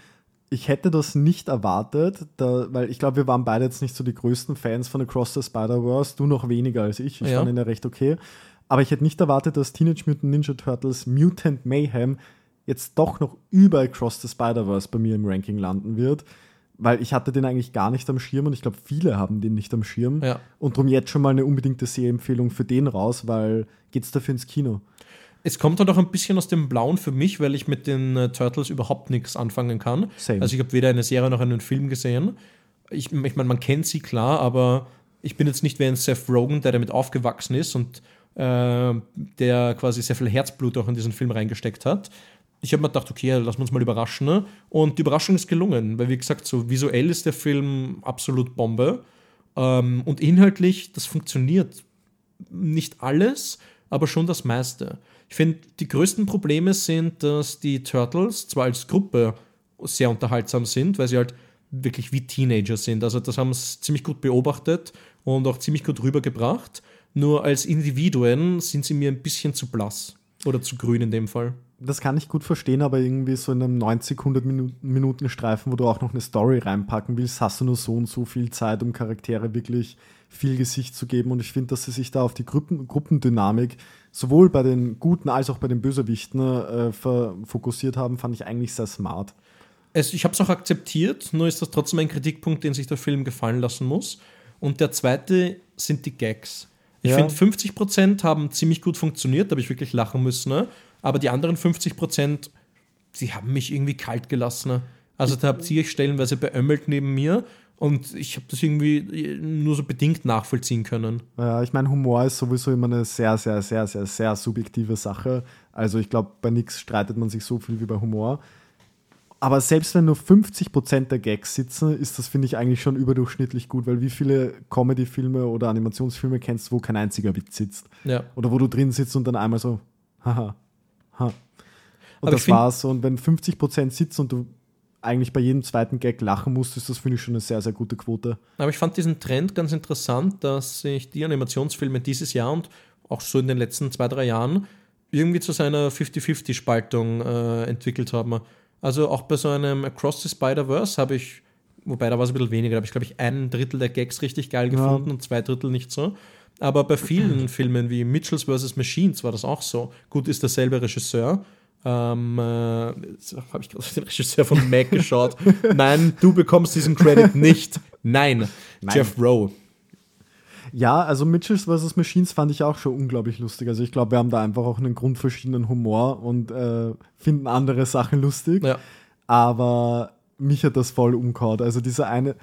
ich hätte das nicht erwartet, da, weil ich glaube, wir waren beide jetzt nicht so die größten Fans von Across the Spider-Verse, du noch weniger als ich. Ich ja. fand ihn ja recht okay. Aber ich hätte nicht erwartet, dass Teenage Mutant Ninja Turtles Mutant Mayhem jetzt doch noch über Across the Spider-Verse bei mir im Ranking landen wird. Weil ich hatte den eigentlich gar nicht am Schirm und ich glaube, viele haben den nicht am Schirm. Ja. Und darum jetzt schon mal eine unbedingte Sehempfehlung für den raus, weil geht's dafür ins Kino. Es kommt halt auch ein bisschen aus dem Blauen für mich, weil ich mit den äh, Turtles überhaupt nichts anfangen kann. Same. Also ich habe weder eine Serie noch einen Film gesehen. Ich, ich meine, man kennt sie klar, aber ich bin jetzt nicht wie ein Seth Rogen, der damit aufgewachsen ist und äh, der quasi sehr viel Herzblut auch in diesen Film reingesteckt hat. Ich habe mir gedacht, okay, wir uns mal überraschen. Ne? Und die Überraschung ist gelungen, weil wie gesagt, so visuell ist der Film absolut Bombe. Ähm, und inhaltlich, das funktioniert nicht alles, aber schon das meiste. Ich finde, die größten Probleme sind, dass die Turtles zwar als Gruppe sehr unterhaltsam sind, weil sie halt wirklich wie Teenager sind. Also das haben sie ziemlich gut beobachtet und auch ziemlich gut rübergebracht. Nur als Individuen sind sie mir ein bisschen zu blass. Oder zu grün in dem Fall. Das kann ich gut verstehen, aber irgendwie so in einem 90, 100 Minuten Streifen, wo du auch noch eine Story reinpacken willst, hast du nur so und so viel Zeit, um Charaktere wirklich viel Gesicht zu geben. Und ich finde, dass sie sich da auf die Gruppen, Gruppendynamik sowohl bei den Guten als auch bei den Bösewichten äh, fokussiert haben, fand ich eigentlich sehr smart. Es, ich habe es auch akzeptiert, nur ist das trotzdem ein Kritikpunkt, den sich der Film gefallen lassen muss. Und der zweite sind die Gags. Ich ja. finde, 50 Prozent haben ziemlich gut funktioniert, da habe ich wirklich lachen müssen. Ne? Aber die anderen 50 Prozent, sie haben mich irgendwie kalt gelassen. Ne? Also da habt ihr euch stellenweise beömmelt neben mir und ich habe das irgendwie nur so bedingt nachvollziehen können. Ja, ich meine, Humor ist sowieso immer eine sehr, sehr, sehr, sehr, sehr subjektive Sache. Also ich glaube, bei nichts streitet man sich so viel wie bei Humor. Aber selbst wenn nur 50% der Gags sitzen, ist das, finde ich, eigentlich schon überdurchschnittlich gut, weil wie viele Comedy-Filme oder Animationsfilme kennst, wo kein einziger Witz sitzt? Ja. Oder wo du drin sitzt und dann einmal so, haha, ha. Und Aber das war's. Und wenn 50% sitzen und du eigentlich bei jedem zweiten Gag lachen musst, ist das, finde ich, schon eine sehr, sehr gute Quote. Aber ich fand diesen Trend ganz interessant, dass sich die Animationsfilme dieses Jahr und auch so in den letzten zwei, drei Jahren irgendwie zu seiner 50-50-Spaltung äh, entwickelt haben. Also auch bei so einem Across the Spider-Verse habe ich, wobei da war es ein bisschen weniger, da habe ich glaube ich ein Drittel der Gags richtig geil Ja. gefunden und zwei Drittel nicht so. Aber bei vielen Filmen wie Mitchells vs. Machines war das auch so. Gut, ist derselbe Regisseur. Ähm, äh, habe ich gerade den Regisseur von Mac geschaut. Nein, du bekommst diesen Credit nicht. Nein, Nein. Jeff Rowe. Ja, also Mitchells vs. Machines fand ich auch schon unglaublich lustig. Also ich glaube, wir haben da einfach auch einen grundverschiedenen Humor und äh, finden andere Sachen lustig. Ja. Aber mich hat das voll umgehauen. Also diese eine.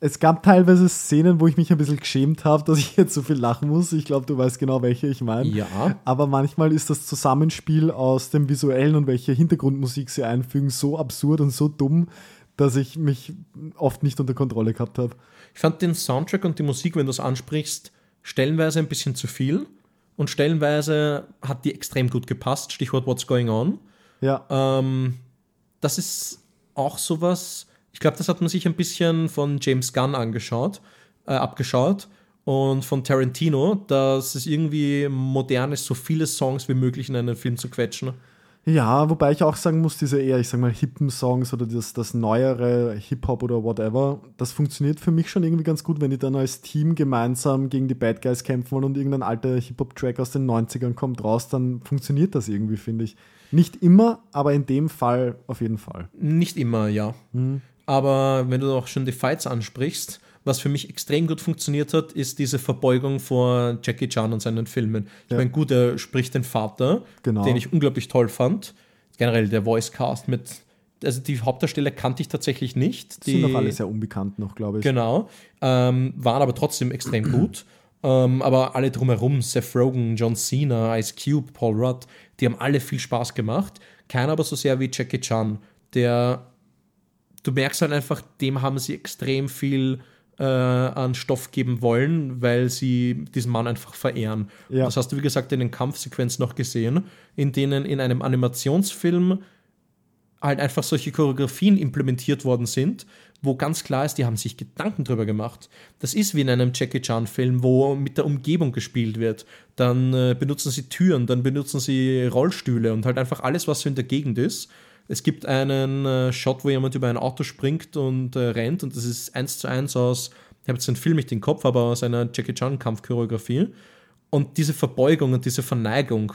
Es gab teilweise Szenen, wo ich mich ein bisschen geschämt habe, dass ich jetzt so viel lachen muss. Ich glaube, du weißt genau, welche ich meine. Ja. Aber manchmal ist das Zusammenspiel aus dem Visuellen und welche Hintergrundmusik sie einfügen so absurd und so dumm, dass ich mich oft nicht unter Kontrolle gehabt habe. Ich fand den Soundtrack und die Musik, wenn du es ansprichst, stellenweise ein bisschen zu viel. Und stellenweise hat die extrem gut gepasst. Stichwort What's Going On. Ja, Ähm, das ist auch sowas, ich glaube, das hat man sich ein bisschen von James Gunn angeschaut, äh, abgeschaut und von Tarantino, dass es irgendwie modern ist, so viele Songs wie möglich in einen Film zu quetschen. Ja, wobei ich auch sagen muss, diese eher, ich sag mal, hippen Songs oder das, das neuere Hip-Hop oder whatever, das funktioniert für mich schon irgendwie ganz gut, wenn die dann als Team gemeinsam gegen die Bad Guys kämpfen wollen und irgendein alter Hip-Hop-Track aus den 90ern kommt raus, dann funktioniert das irgendwie, finde ich. Nicht immer, aber in dem Fall auf jeden Fall. Nicht immer, ja. Aber wenn du auch schon die Fights ansprichst, was für mich extrem gut funktioniert hat, ist diese Verbeugung vor Jackie Chan und seinen Filmen. Ich Ja. meine, gut, er spricht den Vater, Genau. den ich unglaublich toll fand. Generell der Voice Cast mit, also die Hauptdarsteller kannte ich tatsächlich nicht. Die sind noch alle sehr unbekannt noch, glaube ich. Genau. Ähm, waren aber trotzdem extrem gut. Ähm, aber alle drumherum, Seth Rogen, John Cena, Ice Cube, Paul Rudd, die haben alle viel Spaß gemacht. Keiner aber so sehr wie Jackie Chan, der, du merkst halt einfach, dem haben sie extrem viel äh, an Stoff geben wollen, weil sie diesen Mann einfach verehren. Ja. Das hast du, wie gesagt, in den Kampfsequenzen noch gesehen, in denen in einem Animationsfilm halt einfach solche Choreografien implementiert worden sind, wo ganz klar ist, die haben sich Gedanken drüber gemacht. Das ist wie in einem Jackie Chan-Film, wo mit der Umgebung gespielt wird. Dann äh, benutzen sie Türen, dann benutzen sie Rollstühle und halt einfach alles, was so in der Gegend ist. Es gibt einen äh, Shot, wo jemand über ein Auto springt und äh, rennt und das ist eins zu eins aus, ich habe jetzt den Film nicht im Kopf, aber aus einer Jackie Chan-Kampfchoreografie. Und diese Verbeugung und diese Verneigung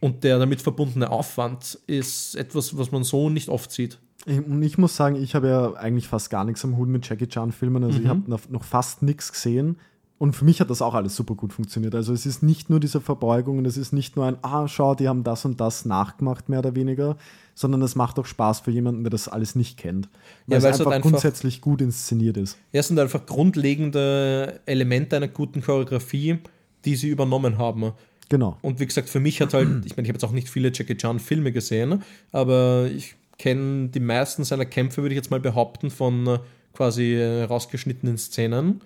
und der damit verbundene Aufwand ist etwas, was man so nicht oft sieht. Und ich muss sagen, ich habe ja eigentlich fast gar nichts am Hut mit Jackie Chan-Filmen. Also ich habe noch, noch fast nichts gesehen. Und für mich hat das auch alles super gut funktioniert. Also es ist nicht nur diese Verbeugung und es ist nicht nur ein, ah, schau, die haben das und das nachgemacht, mehr oder weniger, sondern es macht auch Spaß für jemanden, der das alles nicht kennt. Weil Ja, weil es einfach, halt einfach- grundsätzlich gut inszeniert ist. Ja, es sind einfach grundlegende Elemente einer guten Choreografie, die sie übernommen haben. Genau. Und wie gesagt, für mich hat halt, ich meine, ich habe jetzt auch nicht viele Jackie Chan-Filme gesehen, aber ich kenne die meisten seiner Kämpfe, würde ich jetzt mal behaupten, von äh, quasi äh, rausgeschnittenen Szenen.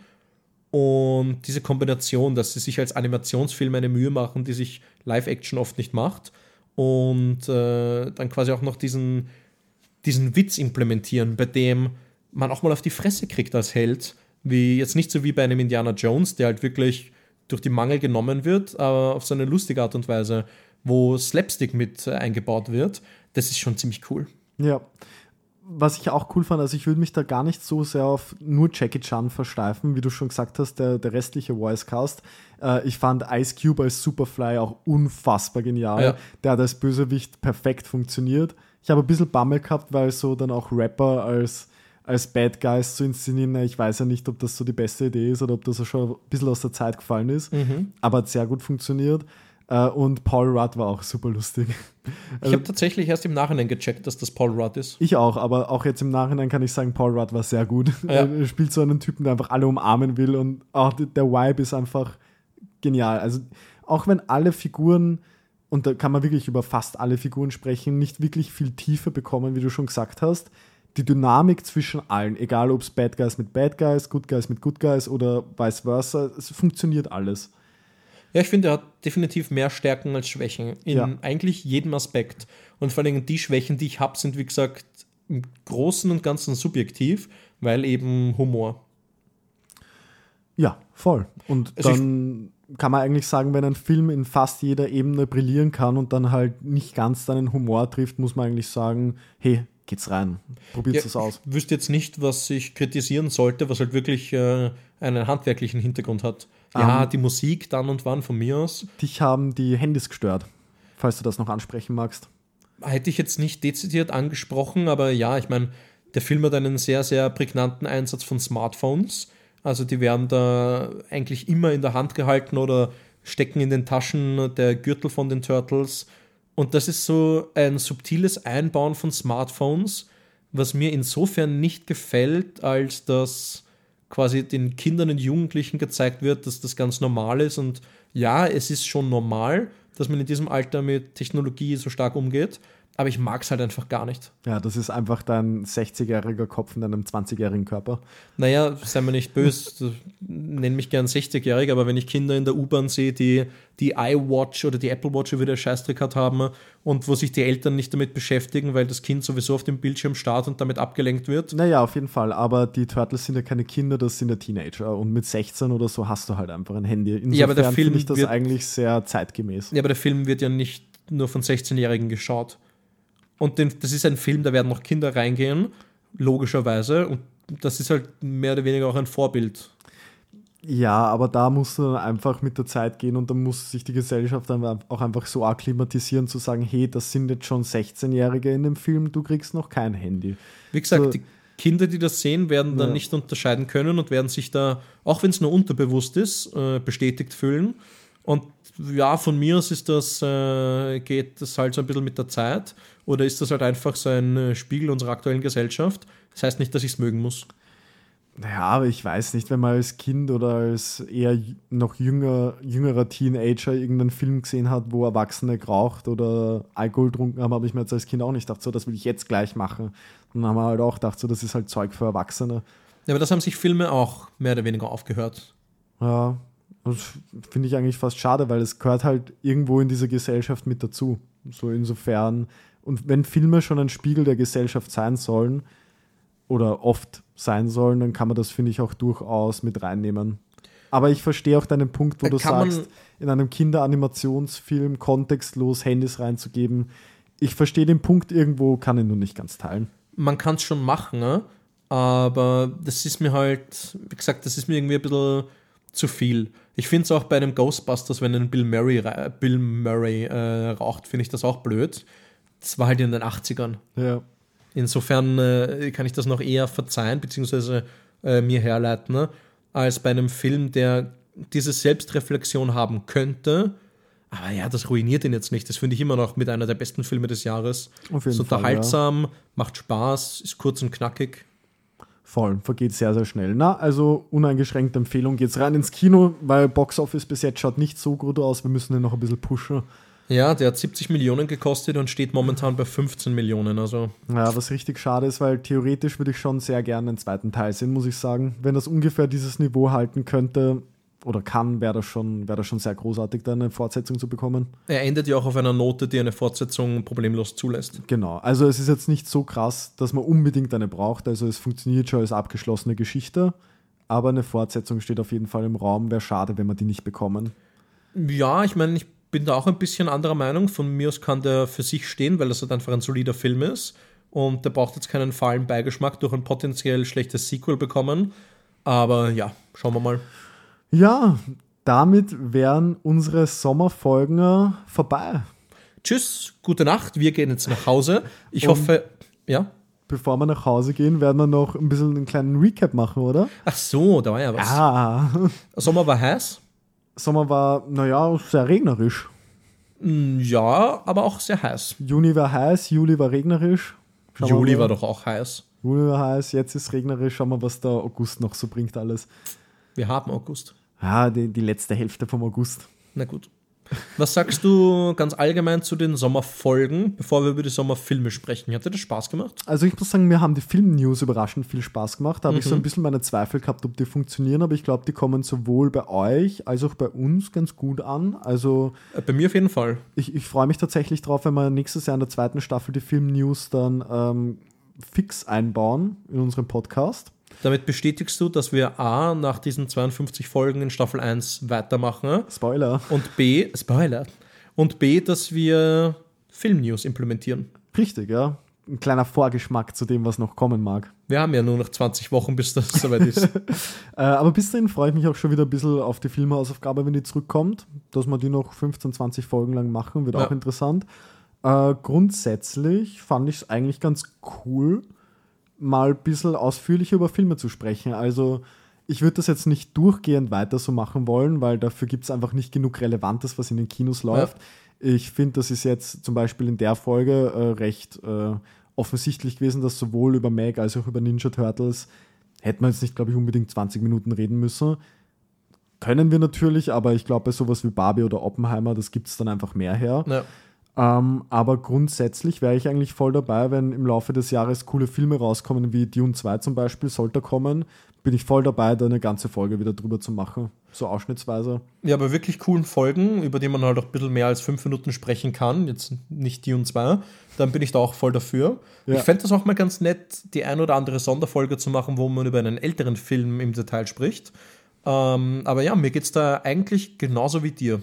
Und diese Kombination, dass sie sich als Animationsfilm eine Mühe machen, die sich Live-Action oft nicht macht, und äh, dann quasi auch noch diesen, diesen Witz implementieren, bei dem man auch mal auf die Fresse kriegt als Held, wie jetzt nicht so wie bei einem Indiana Jones, der halt wirklich durch die Mangel genommen wird, aber auf so eine lustige Art und Weise, wo Slapstick mit äh, eingebaut wird, das ist schon ziemlich cool. Ja. Was ich auch cool fand, also ich würde mich da gar nicht so sehr auf nur Jackie Chan versteifen, wie du schon gesagt hast, der, der restliche Voicecast. Äh, ich fand Ice Cube als Superfly auch unfassbar genial. Ja. Der hat als Bösewicht perfekt funktioniert. Ich habe ein bisschen Bammel gehabt, weil so dann auch Rapper als, als Bad Guys zu inszenieren, ich weiß ja nicht, ob das so die beste Idee ist oder ob das schon ein bisschen aus der Zeit gefallen ist, aber hat sehr gut funktioniert. Äh, und Paul Rudd war auch super lustig. Ich habe tatsächlich erst im Nachhinein gecheckt, dass das Paul Rudd ist. Ich auch, aber auch jetzt im Nachhinein kann ich sagen, Paul Rudd war sehr gut. Ja. Er spielt so einen Typen, der einfach alle umarmen will und auch der Vibe ist einfach genial. Also auch wenn alle Figuren und da kann man wirklich über fast alle Figuren sprechen, nicht wirklich viel Tiefe bekommen, wie du schon gesagt hast. Die Dynamik zwischen allen, egal ob es Bad Guys mit Bad Guys, Good Guys mit Good Guys oder vice versa, es funktioniert alles. Ja, ich finde, er hat definitiv mehr Stärken als Schwächen in Ja. eigentlich jedem Aspekt. Und vor allem die Schwächen, die ich habe, sind wie gesagt im Großen und Ganzen subjektiv, weil eben Humor. Ja, voll. Und Also dann kann man eigentlich sagen, wenn ein Film in fast jeder Ebene brillieren kann und dann halt nicht ganz deinen Humor trifft, muss man eigentlich sagen, hey, geht's rein, probiert Ja, es aus. Ich wüsste jetzt nicht, was ich kritisieren sollte, was halt wirklich äh, einen handwerklichen Hintergrund hat. Ja, Ähm. die Musik dann und wann von mir aus. Dich haben die Handys gestört, falls du das noch ansprechen magst. Hätte ich jetzt nicht dezidiert angesprochen, aber ja, ich meine, der Film hat einen sehr, sehr prägnanten Einsatz von Smartphones. Also die werden da eigentlich immer in der Hand gehalten oder stecken in den Taschen der Gürtel von den Turtles. Und das ist so ein subtiles Einbauen von Smartphones, was mir insofern nicht gefällt, als dass quasi den Kindern und Jugendlichen gezeigt wird, dass das ganz normal ist. Und ja, es ist schon normal, dass man in diesem Alter mit Technologie so stark umgeht, aber ich mag es halt einfach gar nicht. Ja, das ist einfach dein 60-jähriger Kopf in deinem 20-jährigen Körper. Naja, sei mir nicht böse, nenn mich gern 60-jährig, aber wenn ich Kinder in der U-Bahn sehe, die die iWatch oder die Apple Watch wieder Scheißdreck hat haben und wo sich die Eltern nicht damit beschäftigen, weil das Kind sowieso auf dem Bildschirm starrt und damit abgelenkt wird. Naja, auf jeden Fall. Aber die Turtles sind ja keine Kinder, das sind ja Teenager. Und mit 16 oder so hast du halt einfach ein Handy. Insofern Ja, aber der Film finde ich das wird- eigentlich sehr zeitgemäß. Ja, aber der Film wird ja nicht nur von 16-Jährigen geschaut. Und den, das ist ein Film, da werden noch Kinder reingehen, logischerweise. Und das ist halt mehr oder weniger auch ein Vorbild. Ja, aber da musst du dann einfach mit der Zeit gehen und dann muss sich die Gesellschaft dann auch einfach so akklimatisieren, zu sagen, hey, das sind jetzt schon 16-Jährige in dem Film, du kriegst noch kein Handy. Wie gesagt, So- die Kinder, die das sehen, werden dann Ja. nicht unterscheiden können und werden sich da, auch wenn es nur unterbewusst ist, äh, bestätigt fühlen. Und ja, von mir aus ist das, äh, geht das halt so ein bisschen mit der Zeit oder ist das halt einfach so ein äh, Spiegel unserer aktuellen Gesellschaft. Das heißt nicht, dass ich es mögen muss. Naja, aber ich weiß nicht, wenn man als Kind oder als eher noch jünger, jüngerer Teenager irgendeinen Film gesehen hat, wo Erwachsene geraucht oder Alkohol getrunken haben, habe ich mir jetzt als Kind auch nicht gedacht, so, das will ich jetzt gleich machen. Und dann haben wir halt auch gedacht, so, das ist halt Zeug für Erwachsene. Ja, aber das haben sich Filme auch mehr oder weniger aufgehört. Ja, das finde ich eigentlich fast schade, weil es gehört halt irgendwo in dieser Gesellschaft mit dazu. So insofern. Und wenn Filme schon ein Spiegel der Gesellschaft sein sollen oder oft sein sollen, dann kann man das, finde ich, auch durchaus mit reinnehmen. Aber ich verstehe auch deinen Punkt, wo Da du sagst, in einem Kinderanimationsfilm kontextlos Handys reinzugeben. Ich verstehe den Punkt irgendwo, kann ihn nur nicht ganz teilen. man kann es schon machen, ne? aber das ist mir halt, wie gesagt, das ist mir irgendwie ein bisschen zu viel. Ich finde es auch bei einem Ghostbusters, wenn ein Bill Murray, Bill Murray äh, raucht, finde ich das auch blöd. Das war halt in den 80ern. Ja. Insofern äh, kann ich das noch eher verzeihen, beziehungsweise äh, mir herleiten, ne? als bei einem Film, der diese Selbstreflexion haben könnte. Aber ja, das ruiniert ihn jetzt nicht. Das finde ich immer noch mit einer der besten Filme des Jahres. Auf jeden ist Fall, unterhaltsam, macht Spaß, ist kurz und knackig. Voll, vergeht sehr, sehr schnell. Na, also uneingeschränkte Empfehlung, geht's rein ins Kino, weil Box Office bis jetzt schaut nicht so gut aus. Wir müssen den noch ein bisschen pushen. Ja, der hat 70 Millionen gekostet und steht momentan bei 15 Millionen. Also Ja, was richtig schade ist, weil theoretisch würde ich schon sehr gerne einen zweiten Teil sehen, muss ich sagen. Wenn das ungefähr dieses Niveau halten könnte oder kann, wäre das, schon, wär das schon sehr großartig, da eine Fortsetzung zu bekommen. er endet ja auch auf einer Note, die eine Fortsetzung problemlos zulässt. Genau, also es ist jetzt nicht so krass, dass man unbedingt eine braucht. Also es funktioniert schon als abgeschlossene Geschichte, aber eine Fortsetzung steht auf jeden Fall im Raum. Wäre schade, wenn wir die nicht bekommen. Ja, ich meine, ich bin da auch ein bisschen anderer Meinung. Von mir aus kann der für sich stehen, weil das halt einfach ein solider Film ist. Und der braucht jetzt keinen fahlen Beigeschmack durch ein potenziell schlechtes Sequel bekommen. Aber ja, schauen wir mal. Ja, damit wären unsere Sommerfolgen äh, vorbei. Tschüss, gute Nacht. Wir gehen jetzt nach Hause. Ich Und- hoffe, ja. Bevor wir nach Hause gehen, werden wir noch ein bisschen einen kleinen Recap machen, oder? Ach so, da war ja was. Ah, Sommer war heiß. Sommer war, naja, sehr regnerisch. Mm, Ja, aber auch sehr heiß. Juni war heiß, Juli war regnerisch. Schauen Juli war doch auch heiß. Juli war heiß, jetzt ist regnerisch. Schauen wir, was der August noch so bringt alles. Wir haben August. Ja, die, die letzte Hälfte vom August. Na gut. Was sagst du ganz allgemein zu den Sommerfolgen, bevor wir über die Sommerfilme sprechen? Hat dir das Spaß gemacht? Also ich muss sagen, mir haben die Film-News überraschend viel Spaß gemacht. Da habe Mhm. ich so ein bisschen meine Zweifel gehabt, ob die funktionieren, aber ich glaube, die kommen sowohl bei euch als auch bei uns ganz gut an. Also Äh, Bei mir auf jeden Fall. ich, ich freue mich tatsächlich drauf, wenn wir nächstes Jahr in der zweiten Staffel die Film-News dann ähm, fix einbauen in unserem Podcast. Damit bestätigst du, dass wir A, nach diesen 52 Folgen in Staffel 1 weitermachen Spoiler. und B, Spoiler, und B, dass wir Filmnews implementieren. Richtig, ja. Ein kleiner Vorgeschmack zu dem, was noch kommen mag. Wir haben ja nur noch 20 Wochen, bis das soweit ist. Äh, aber bis dahin freue ich mich auch schon wieder ein bisschen auf die Filmhausaufgabe, wenn die zurückkommt. Dass wir die noch 15, 20 Folgen lang machen, wird Ja. auch interessant. Äh, grundsätzlich fand ich es eigentlich ganz cool, mal ein bisschen ausführlicher über Filme zu sprechen. Also ich würde das jetzt nicht durchgehend weiter so machen wollen, weil dafür gibt es einfach nicht genug Relevantes, was in den Kinos läuft. Ich finde, das ist jetzt zum Beispiel in der Folge äh, recht äh, offensichtlich gewesen, dass sowohl über Meg als auch über Ninja Turtles hätte man jetzt nicht, glaube ich, unbedingt 20 Minuten reden müssen. Können wir natürlich, aber ich glaube, bei sowas wie Barbie oder Oppenheimer, das gibt es dann einfach mehr her. ja. Ähm, aber grundsätzlich wäre ich eigentlich voll dabei, wenn im Laufe des Jahres coole Filme rauskommen, wie Dune 2 zum Beispiel, sollte kommen, bin ich voll dabei, da eine ganze Folge wieder drüber zu machen. So ausschnittsweise. Ja, bei wirklich coolen Folgen, über die man halt auch ein bisschen mehr als fünf Minuten sprechen kann, jetzt nicht die und zwei, dann bin ich da auch voll dafür. Ja. Ich fände das auch mal ganz nett, die ein oder andere Sonderfolge zu machen, wo man über einen älteren Film im Detail spricht. Ähm, aber ja, mir geht es da eigentlich genauso wie dir.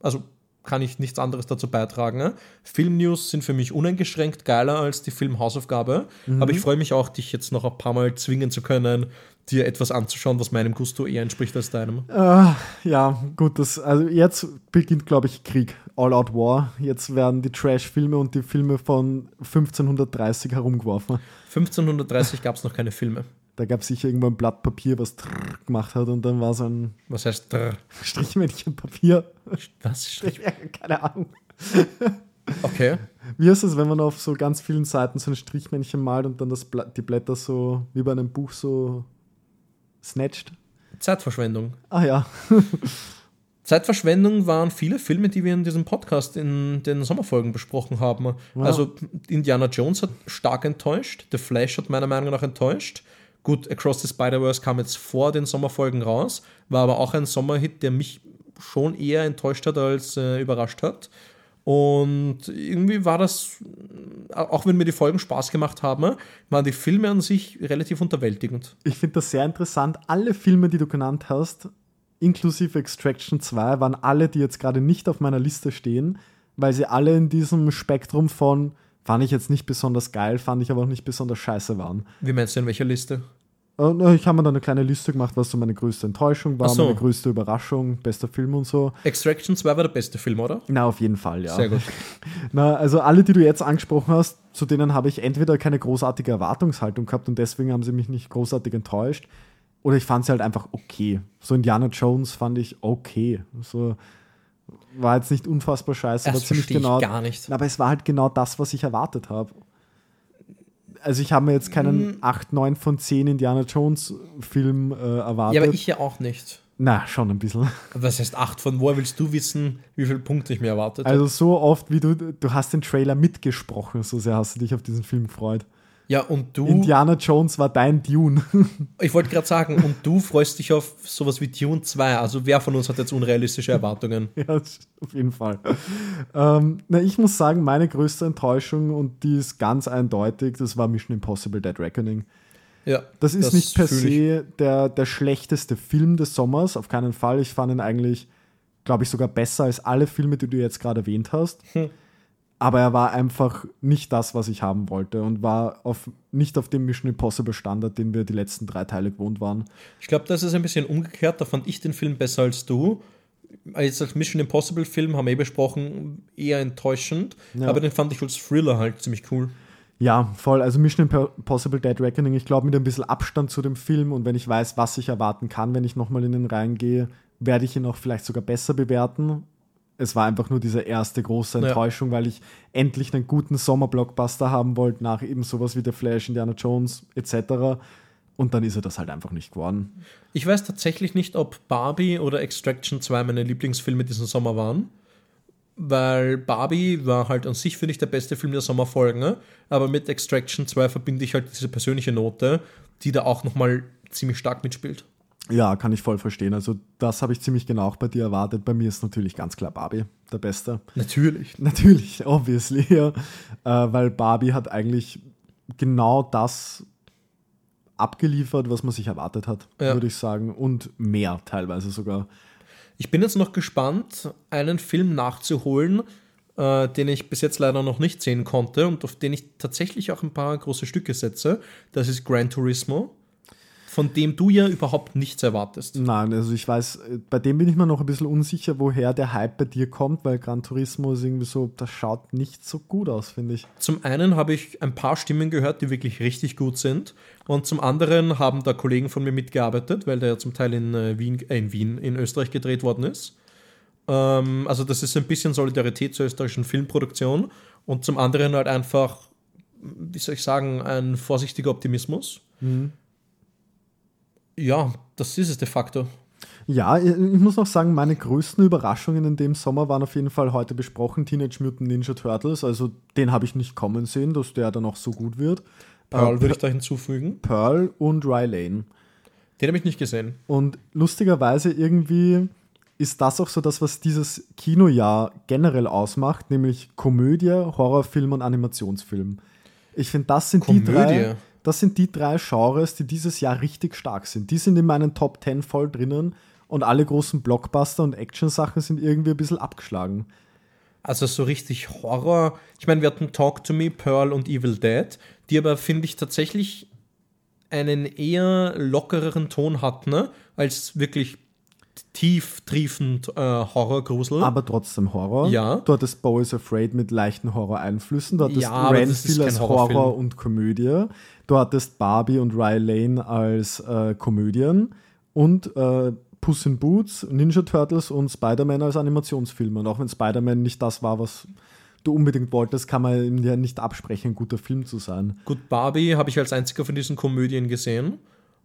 Also kann ich nichts anderes dazu beitragen. Ne? Filmnews sind für mich uneingeschränkt geiler als die Filmhausaufgabe. Aber ich freue mich auch, dich jetzt noch ein paar Mal zwingen zu können, dir etwas anzuschauen, was meinem Gusto eher entspricht als deinem. Äh, ja, gut, das, also jetzt beginnt, glaube ich, Krieg. All Out War. Jetzt werden die Trash-Filme und die Filme von 1530 herumgeworfen. 1530 gab es noch keine Filme. Da gab es sicher irgendwo ein Blatt Papier, was trrr gemacht hat und dann war so ein Was heißt drr? Strichmännchen Papier. Was? Keine Ahnung. Okay. Wie ist es, wenn man auf so ganz vielen Seiten so ein Strichmännchen malt und dann das Bla die Blätter so wie bei einem Buch so snatcht? Zeitverschwendung. Ah ja. Zeitverschwendung waren viele Filme, die wir in diesem Podcast in den Sommerfolgen besprochen haben. Also Indiana Jones hat stark enttäuscht, The Flash hat meiner Meinung nach enttäuscht. Gut, Across the Spider-Verse kam jetzt vor den Sommerfolgen raus, war aber auch ein Sommerhit, der mich schon eher enttäuscht hat als äh, überrascht hat. Und irgendwie war das, auch wenn mir die Folgen Spaß gemacht haben, waren die Filme an sich relativ unterwältigend. Ich finde das sehr interessant. Alle Filme, die du genannt hast, inklusive Extraction 2, waren alle, die jetzt gerade nicht auf meiner Liste stehen, weil sie alle in diesem Spektrum von fand ich jetzt nicht besonders geil, fand ich aber auch nicht besonders scheiße waren. Wie meinst du in welcher Liste? Äh, ich habe mir dann eine kleine Liste gemacht, was so meine größte Enttäuschung war, so. meine größte Überraschung, bester Film und so. Extraction 2 war der beste Film, oder? Na, auf jeden Fall, ja. Sehr gut. Na, also alle, die du jetzt angesprochen hast, zu denen habe ich entweder keine großartige Erwartungshaltung gehabt und deswegen haben sie mich nicht großartig enttäuscht. Oder ich fand sie halt einfach okay. So Indiana Jones fand ich okay. So war jetzt nicht unfassbar scheiße, Das aber ziemlich genau. gar nicht. Aber es war halt genau das, was ich erwartet habe. Also ich habe mir jetzt keinen Mm. 8, 9 von 10 Indiana Jones Film äh, erwartet. Ja, aber ich ja auch nicht. Na, schon ein bisschen. Was heißt 8 von woher willst du wissen, wie viele Punkte ich mir erwartet habe? Also so oft, wie du, du hast den Trailer mitgesprochen, so sehr hast du dich auf diesen Film gefreut. Ja, und du, Indiana Jones war dein Dune. ich wollte gerade sagen, und du freust dich auf sowas wie Dune 2. Also wer von uns hat jetzt unrealistische Erwartungen? ja, auf jeden Fall. ähm, na, ich muss sagen, meine größte Enttäuschung, und die ist ganz eindeutig, das war Mission Impossible Dead Reckoning. Ja, Das ist nicht per se der, der schlechteste Film des Sommers, auf keinen Fall. Ich fand ihn eigentlich, glaube ich, sogar besser als alle Filme, die du jetzt gerade erwähnt hast. Hm. Aber er war einfach nicht das, was ich haben wollte und war auf, nicht auf dem Mission Impossible Standard, den wir die letzten drei Teile gewohnt waren. Ich glaube, das ist ein bisschen umgekehrt. Da fand ich den Film besser als du. Jetzt als Mission Impossible Film haben wir eh besprochen, eher enttäuschend. Ja. Aber den fand ich als Thriller halt ziemlich cool. Ja, voll. Also Mission Impossible Dead Reckoning, ich glaube, mit ein bisschen Abstand zu dem Film und wenn ich weiß, was ich erwarten kann, wenn ich nochmal in den reingehe, werde ich ihn auch vielleicht sogar besser bewerten. Es war einfach nur diese erste große Ja. Enttäuschung, weil ich endlich einen guten Sommerblockbuster haben wollte, nach eben sowas wie The Flash, Indiana Jones etc. Und dann ist er das halt einfach nicht geworden. Ich weiß tatsächlich nicht, ob Barbie oder Extraction 2 meine Lieblingsfilme diesen Sommer waren. weil Barbie war halt an sich, finde ich, der beste Film der Sommerfolgen, ne? aber mit Extraction 2 verbinde ich halt diese persönliche Note, die da auch nochmal ziemlich stark mitspielt. Ja, kann ich voll verstehen. Also das habe ich ziemlich genau auch bei dir erwartet. Bei mir ist natürlich ganz klar Barbie der Beste. Natürlich. Natürlich, obviously, ja. Äh, weil Barbie hat eigentlich genau das abgeliefert, was man sich erwartet hat, Ja. würde ich sagen. Und mehr teilweise sogar. Ich bin jetzt noch gespannt, einen Film nachzuholen, äh, den ich bis jetzt leider noch nicht sehen konnte und auf den ich tatsächlich auch ein paar große Stücke setze. Das ist Gran Turismo, von dem du ja überhaupt nichts erwartest. Nein, also ich weiß, äh, bei dem bin ich mir noch ein bisschen unsicher, woher der Hype bei dir kommt, weil Gran Turismo ist irgendwie so, das schaut nicht so gut aus, finde ich. Zum einen habe ich ein paar Stimmen gehört, die wirklich richtig gut sind. Und zum anderen haben da Kollegen von mir mitgearbeitet, weil der ja zum Teil in äh, Wien, äh, in Wien, in Österreich gedreht worden ist. Ähm, also das ist ein bisschen Solidarität zur österreichischen Filmproduktion. Und zum anderen halt einfach, wie soll ich sagen, ein vorsichtiger Optimismus. Ja, das ist es de facto. Ja, ich muss noch sagen, meine größten Überraschungen in dem Sommer waren auf jeden Fall heute besprochen Teenage Mutant Ninja Turtles. Also den habe ich nicht kommen sehen, dass der dann auch so gut wird. Pearl Äh, würde ich da hinzufügen. Pearl und Rylane. Den habe ich nicht gesehen. Und lustigerweise irgendwie ist das auch so das, was dieses Kinojahr generell ausmacht, nämlich Komödie, Horrorfilm und Animationsfilm. Ich finde, das sind die Komödie? drei. Das sind die drei Genres, die dieses Jahr richtig stark sind. Die sind in meinen Top 10 voll drinnen und alle großen Blockbuster und Action-Sachen sind irgendwie ein bisschen abgeschlagen. Also so richtig Horror. Ich meine, wir hatten Talk to Me, Pearl und Evil Dead, die aber, finde ich, tatsächlich einen eher lockereren Ton hatten, ne? als wirklich tief triefend äh, Horrorgrusel. Aber trotzdem Horror. Ja. Du hattest Bo is Afraid mit leichten Horror-Einflüssen. Du hattest Ja, aber das ist Renfield als. Horror und Komödie. Du hattest Barbie und Rylane als äh, Komödien. Und äh, Puss in Boots, Ninja Turtles und Spider-Man als Animationsfilme. Und auch wenn Spider-Man nicht das war, was du unbedingt wolltest, kann man ihm ja nicht absprechen, ein guter Film zu sein. Gut, Barbie habe ich als einziger von diesen Komödien gesehen.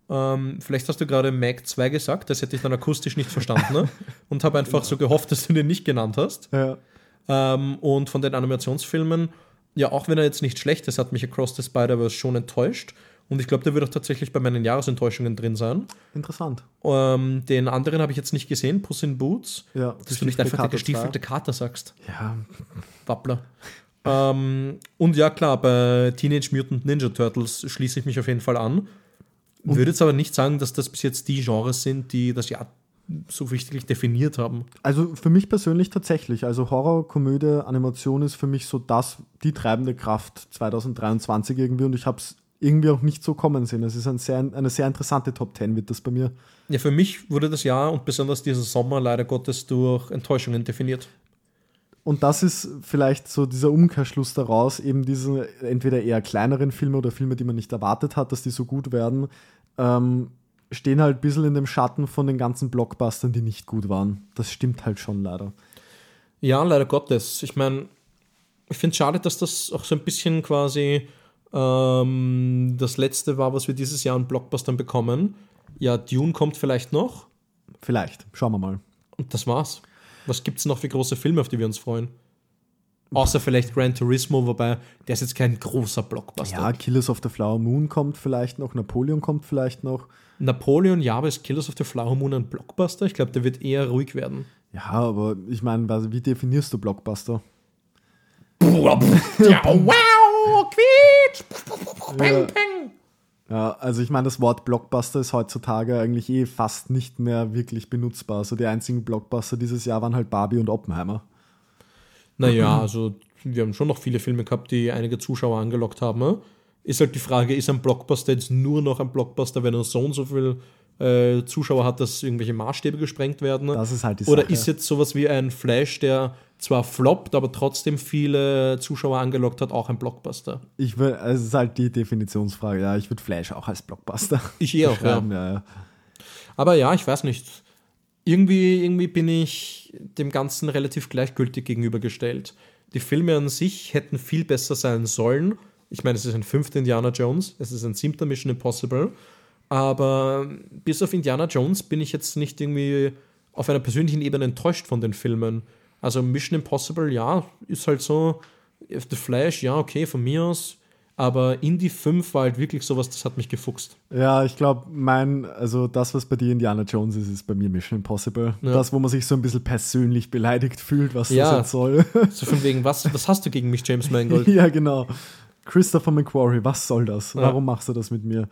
Ähm, vielleicht hast du gerade Mag 2 gesagt, das hätte ich dann akustisch nicht verstanden ne? und habe einfach so gehofft, dass du den nicht genannt hast. Ja. Ähm, und von den Animationsfilmen, ja, auch wenn er jetzt nicht schlecht ist, hat mich Across the Spider-Verse schon enttäuscht. Und ich glaube, der wird auch tatsächlich bei meinen Jahresenttäuschungen drin sein. Interessant. Ähm, den anderen habe ich jetzt nicht gesehen, Puss in Boots. Ja, Dass du nicht einfach der Kater gestiefelte 2. Kater sagst. Ja, Wappler. ähm, und ja, klar, bei Teenage Mutant Ninja Turtles schließe ich mich auf jeden Fall an. Würde jetzt aber nicht sagen, dass das bis jetzt die Genres sind, die das Jahr so wichtig definiert haben. Also für mich persönlich tatsächlich. Also Horror, Komödie, Animation ist für mich so das, die treibende Kraft 2023 irgendwie und ich habe es irgendwie auch nicht so kommen sehen. Es ist ein sehr, eine sehr interessante Top 10 wird das bei mir. Ja, für mich wurde das Jahr und besonders dieser Sommer leider Gottes durch Enttäuschungen definiert. Und das ist vielleicht so dieser Umkehrschluss daraus, eben diese entweder eher kleineren Filme oder Filme, die man nicht erwartet hat, dass die so gut werden, ähm, stehen halt ein bisschen in dem Schatten von den ganzen Blockbustern, die nicht gut waren. Das stimmt halt schon leider. Ja, leider Gottes. Ich meine, ich finde es schade, dass das auch so ein bisschen quasi ähm, das letzte war, was wir dieses Jahr an Blockbustern bekommen. Ja, Dune kommt vielleicht noch Vielleicht. Schauen wir mal. und das war's. Was gibt's noch für große Filme, auf die wir uns freuen? Außer vielleicht Gran Turismo, wobei der ist jetzt kein großer Blockbuster. Ja, Killers of the Flower Moon kommt vielleicht noch, Napoleon kommt vielleicht noch. Napoleon, ja, aber ist Killers of the Flower Moon ein Blockbuster? Ich glaube, der wird eher ruhig werden. Ja, aber ich meine, wie definierst du Blockbuster? ja, wow, quietsch! Peng, peng. Ja, also ich meine, das Wort Blockbuster ist heutzutage eigentlich eh fast nicht mehr wirklich benutzbar. Also die einzigen Blockbuster dieses Jahr waren halt Barbie und Oppenheimer. Naja, also wir haben schon noch viele Filme gehabt, die einige Zuschauer angelockt haben. ne? Ist halt die Frage, ist ein Blockbuster jetzt nur noch ein Blockbuster, wenn er so und so viel äh, Zuschauer hat, dass irgendwelche Maßstäbe gesprengt werden? Das ist halt die Oder Sache. ist jetzt sowas wie ein Flash, der zwar floppt, aber trotzdem viele Zuschauer angelockt hat, auch ein Blockbuster? Ich will, es ist halt die Definitionsfrage. Ja, ich würde Flash auch als Blockbuster Ich eh auch, ja. ja. ja. Aber ja, ich weiß nicht. Irgendwie, irgendwie bin ich dem Ganzen relativ gleichgültig gegenübergestellt. Die Filme an sich hätten viel besser sein sollen. Ich meine, es ist ein fünfter Indiana Jones, es ist ein siebter Mission Impossible. Aber bis auf Indiana Jones bin ich jetzt nicht irgendwie auf einer persönlichen Ebene enttäuscht von den Filmen. Also Mission Impossible, ja, ist halt so. The Flash, ja, okay, von mir aus. Aber Indie 5 war halt wirklich sowas, das hat mich gefuchst. Ja, ich glaube, mein, also das, was bei dir Indiana Jones ist, ist bei mir Mission Impossible. Ja. Das, wo man sich so ein bisschen persönlich beleidigt fühlt, was Ja. das jetzt soll. So von wegen, was, was hast du gegen mich, James Mangold? ja, genau. Christopher McQuarrie, was soll das? Ja. Warum machst du das mit mir?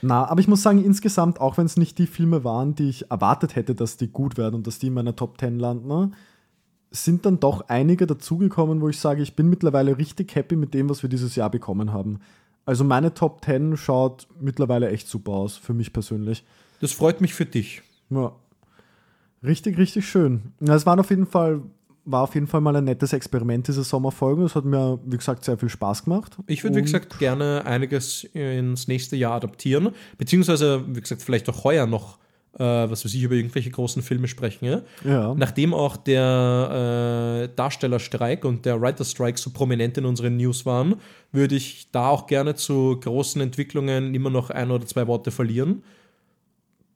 Na, aber ich muss sagen, insgesamt, auch wenn es nicht die Filme waren, die ich erwartet hätte, dass die gut werden und dass die in meiner Top 10 landen, ne, sind dann doch einige dazugekommen, wo ich sage, ich bin mittlerweile richtig happy mit dem, was wir dieses Jahr bekommen haben. Also meine Top 10 schaut mittlerweile echt super aus, für mich persönlich. Das freut mich für dich. Ja. Richtig, richtig schön. Es war auf jeden Fall, war auf jeden Fall mal ein nettes Experiment, diese Sommerfolge. Es hat mir, wie gesagt, sehr viel Spaß gemacht. Ich würde, wie gesagt, gerne einiges ins nächste Jahr adaptieren. Beziehungsweise, wie gesagt, vielleicht auch heuer noch, äh, was weiß ich, über irgendwelche großen Filme sprechen. Ja? Ja. Nachdem auch der äh, Darstellerstreik und der Writerstrike so prominent in unseren News waren, würde ich da auch gerne zu großen Entwicklungen immer noch ein oder zwei Worte verlieren.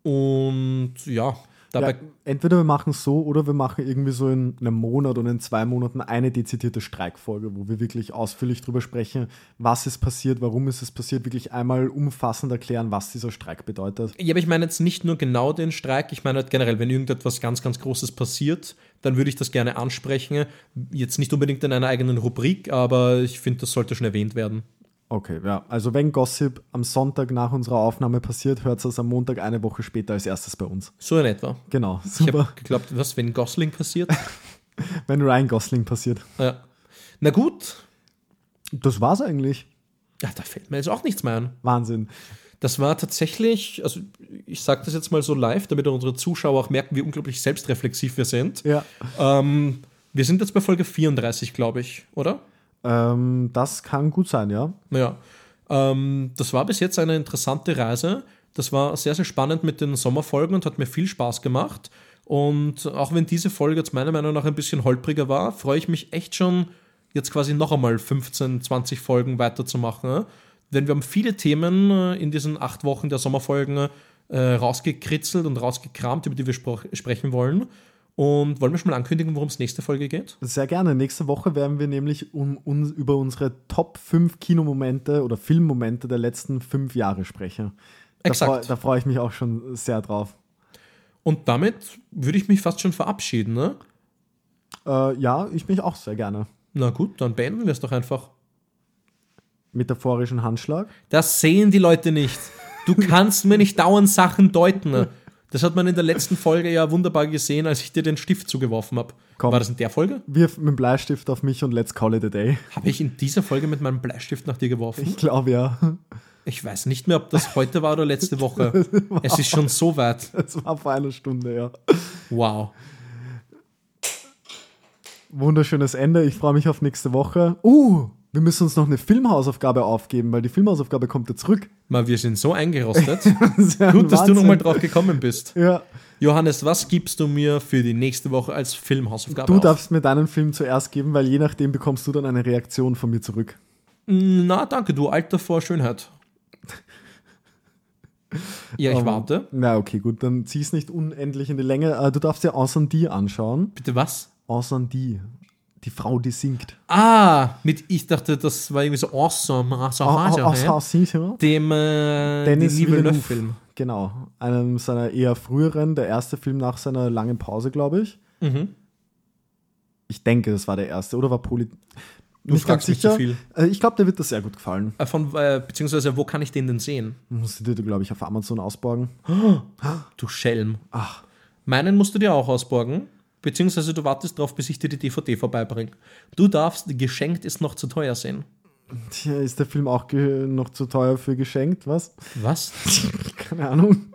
Und ja, dabei. ja, entweder wir machen es so oder wir machen irgendwie so in einem Monat oder in zwei Monaten eine dezidierte Streikfolge, wo wir wirklich ausführlich drüber sprechen, was ist passiert, warum ist es passiert, wirklich einmal umfassend erklären, was dieser Streik bedeutet. Ja, aber ich meine jetzt nicht nur genau den Streik, ich meine halt generell, wenn irgendetwas ganz, ganz Großes passiert, dann würde ich das gerne ansprechen. Jetzt nicht unbedingt in einer eigenen Rubrik, aber ich finde, das sollte schon erwähnt werden. Okay, ja. Also wenn Gossip am Sonntag nach unserer Aufnahme passiert, hört es am Montag eine Woche später als erstes bei uns. So in etwa. Genau, Ich super. habe geglaubt, was, wenn Gosling passiert? Wenn Ryan Gosling passiert. ja. Na gut, Das war's eigentlich. ja, da fällt mir jetzt auch nichts mehr an. Wahnsinn. Das war tatsächlich, also ich sage das jetzt mal so live, damit unsere Zuschauer auch merken, wie unglaublich selbstreflexiv wir sind. Ja. Ähm, wir sind jetzt bei Folge 34, glaube ich, oder? Ähm, das kann gut sein, ja. Naja, ähm, das war bis jetzt eine interessante Reise. Das war sehr, sehr spannend mit den Sommerfolgen und hat mir viel Spaß gemacht. Und auch wenn diese Folge jetzt meiner Meinung nach ein bisschen holpriger war, freue ich mich echt schon, jetzt quasi noch einmal 15, 20 Folgen weiterzumachen. Denn wir haben viele Themen äh, in diesen acht Wochen der Sommerfolgen äh, rausgekritzelt und rausgekramt, über die wir sprechen wollen. Und wollen wir schon mal ankündigen, worum es nächste Folge geht? Sehr gerne. Nächste Woche werden wir nämlich um, uns über unsere Top 5 Kinomomente oder Filmmomente der letzten fünf Jahre sprechen. Da Exakt. freu- Da freue ich mich auch schon sehr drauf. Und damit würde ich mich fast schon verabschieden, ne? Äh, ja, ich mich auch sehr gerne. Na gut, dann beenden wir es doch einfach. Metaphorischen Handschlag. Das sehen die Leute nicht. Du kannst mir nicht dauernd Sachen deuten. Das hat man in der letzten Folge ja wunderbar gesehen, als ich dir den Stift zugeworfen habe. War das in der Folge? Wirf mit dem Bleistift auf mich und let's call it a day. Habe ich in dieser Folge mit meinem Bleistift nach dir geworfen? Ich glaube ja. Ich weiß nicht mehr, ob das heute war oder letzte Woche. Es ist schon so weit. Das war vor einer Stunde, ja. Wow. Wunderschönes Ende. Ich freue mich auf nächste Woche. Uh, wir müssen uns noch eine Filmhausaufgabe aufgeben, weil die Filmhausaufgabe kommt ja zurück. Mal, wir sind so eingerostet. Das ja ein Gut, dass du nochmal drauf gekommen bist. Ja, Johannes, was gibst du mir für die nächste Woche als Filmhausaufgabe? du auf? darfst mir deinen Film zuerst geben, weil je nachdem bekommst du dann eine Reaktion von mir zurück. Na, danke, du Alter vor Schönheit. Ja, ich Ähm, warte. Na, okay, gut, dann zieh es nicht unendlich in die Länge. Äh, Du darfst dir Ensemble anschauen. Bitte was? Ensemble, die Frau, die singt. Ah, mit, ich dachte, das war irgendwie so awesome. Also, also, hä? Ensemble, Dem äh, Dennis. Villeneuve-Film. Genau, einem seiner eher früheren, der erste Film nach seiner langen Pause, glaube ich. Mhm. Ich denke, das war der erste, oder war Poli. Du fragst mich zu viel. Äh, Ich glaube, der wird dir sehr gut gefallen. Äh, Von, äh, beziehungsweise, wo kann ich den denn sehen? Musst du dir, glaube ich, auf Amazon ausborgen. Du Schelm. Ach, Meinen musst du dir auch ausborgen. Beziehungsweise du wartest drauf, bis ich dir die DVD vorbeibringe. Du darfst geschenkt ist noch zu teuer sehen. tja, ist der Film auch noch zu teuer für geschenkt, was? Was? Keine Ahnung.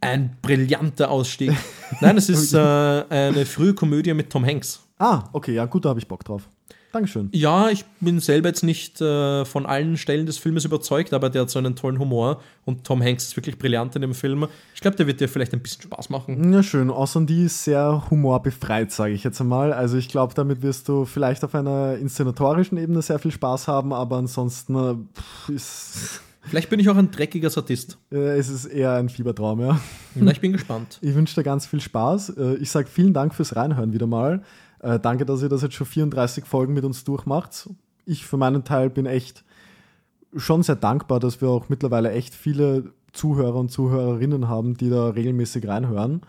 Ein brillanter Ausstieg. Nein, es ist äh, eine frühe Komödie mit Tom Hanks. Ah, okay, ja, gut, da habe ich Bock drauf. Dankeschön. Ja, ich bin selber jetzt nicht äh, von allen Stellen des Filmes überzeugt, aber der hat so einen tollen Humor und Tom Hanks ist wirklich brillant in dem Film. Ich glaube, der wird dir vielleicht ein bisschen Spaß machen. Ja, schön. Ensemble ist sehr humorbefreit, sage ich jetzt einmal. Also ich glaube, damit wirst du vielleicht auf einer inszenatorischen Ebene sehr viel Spaß haben, aber ansonsten äh, pff, ist, Vielleicht bin ich auch ein dreckiger Sadist. äh, es ist eher ein Fiebertraum, ja. Na, ich bin gespannt. Ich wünsche dir ganz viel Spaß. Äh, Ich sage vielen Dank fürs Reinhören wieder mal. Äh, danke, dass ihr das jetzt schon 34 Folgen mit uns durchmacht. Ich für meinen Teil bin echt schon sehr dankbar, dass wir auch mittlerweile echt viele Zuhörer und Zuhörerinnen haben, die da regelmäßig reinhören.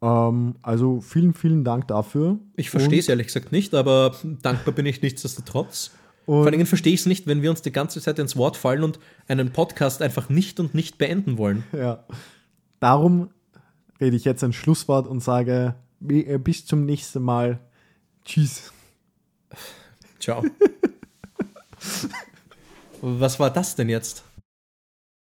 Ähm, also vielen, vielen Dank dafür. Ich verstehe es ehrlich gesagt nicht, aber dankbar bin ich nichtsdestotrotz. Vor allen Dingen verstehe ich es nicht, wenn wir uns die ganze Zeit ins Wort fallen und einen Podcast einfach nicht und nicht beenden wollen. Ja. Darum rede ich jetzt ein Schlusswort und sage äh, bis zum nächsten Mal. Tschüss. Ciao. Was war das denn jetzt?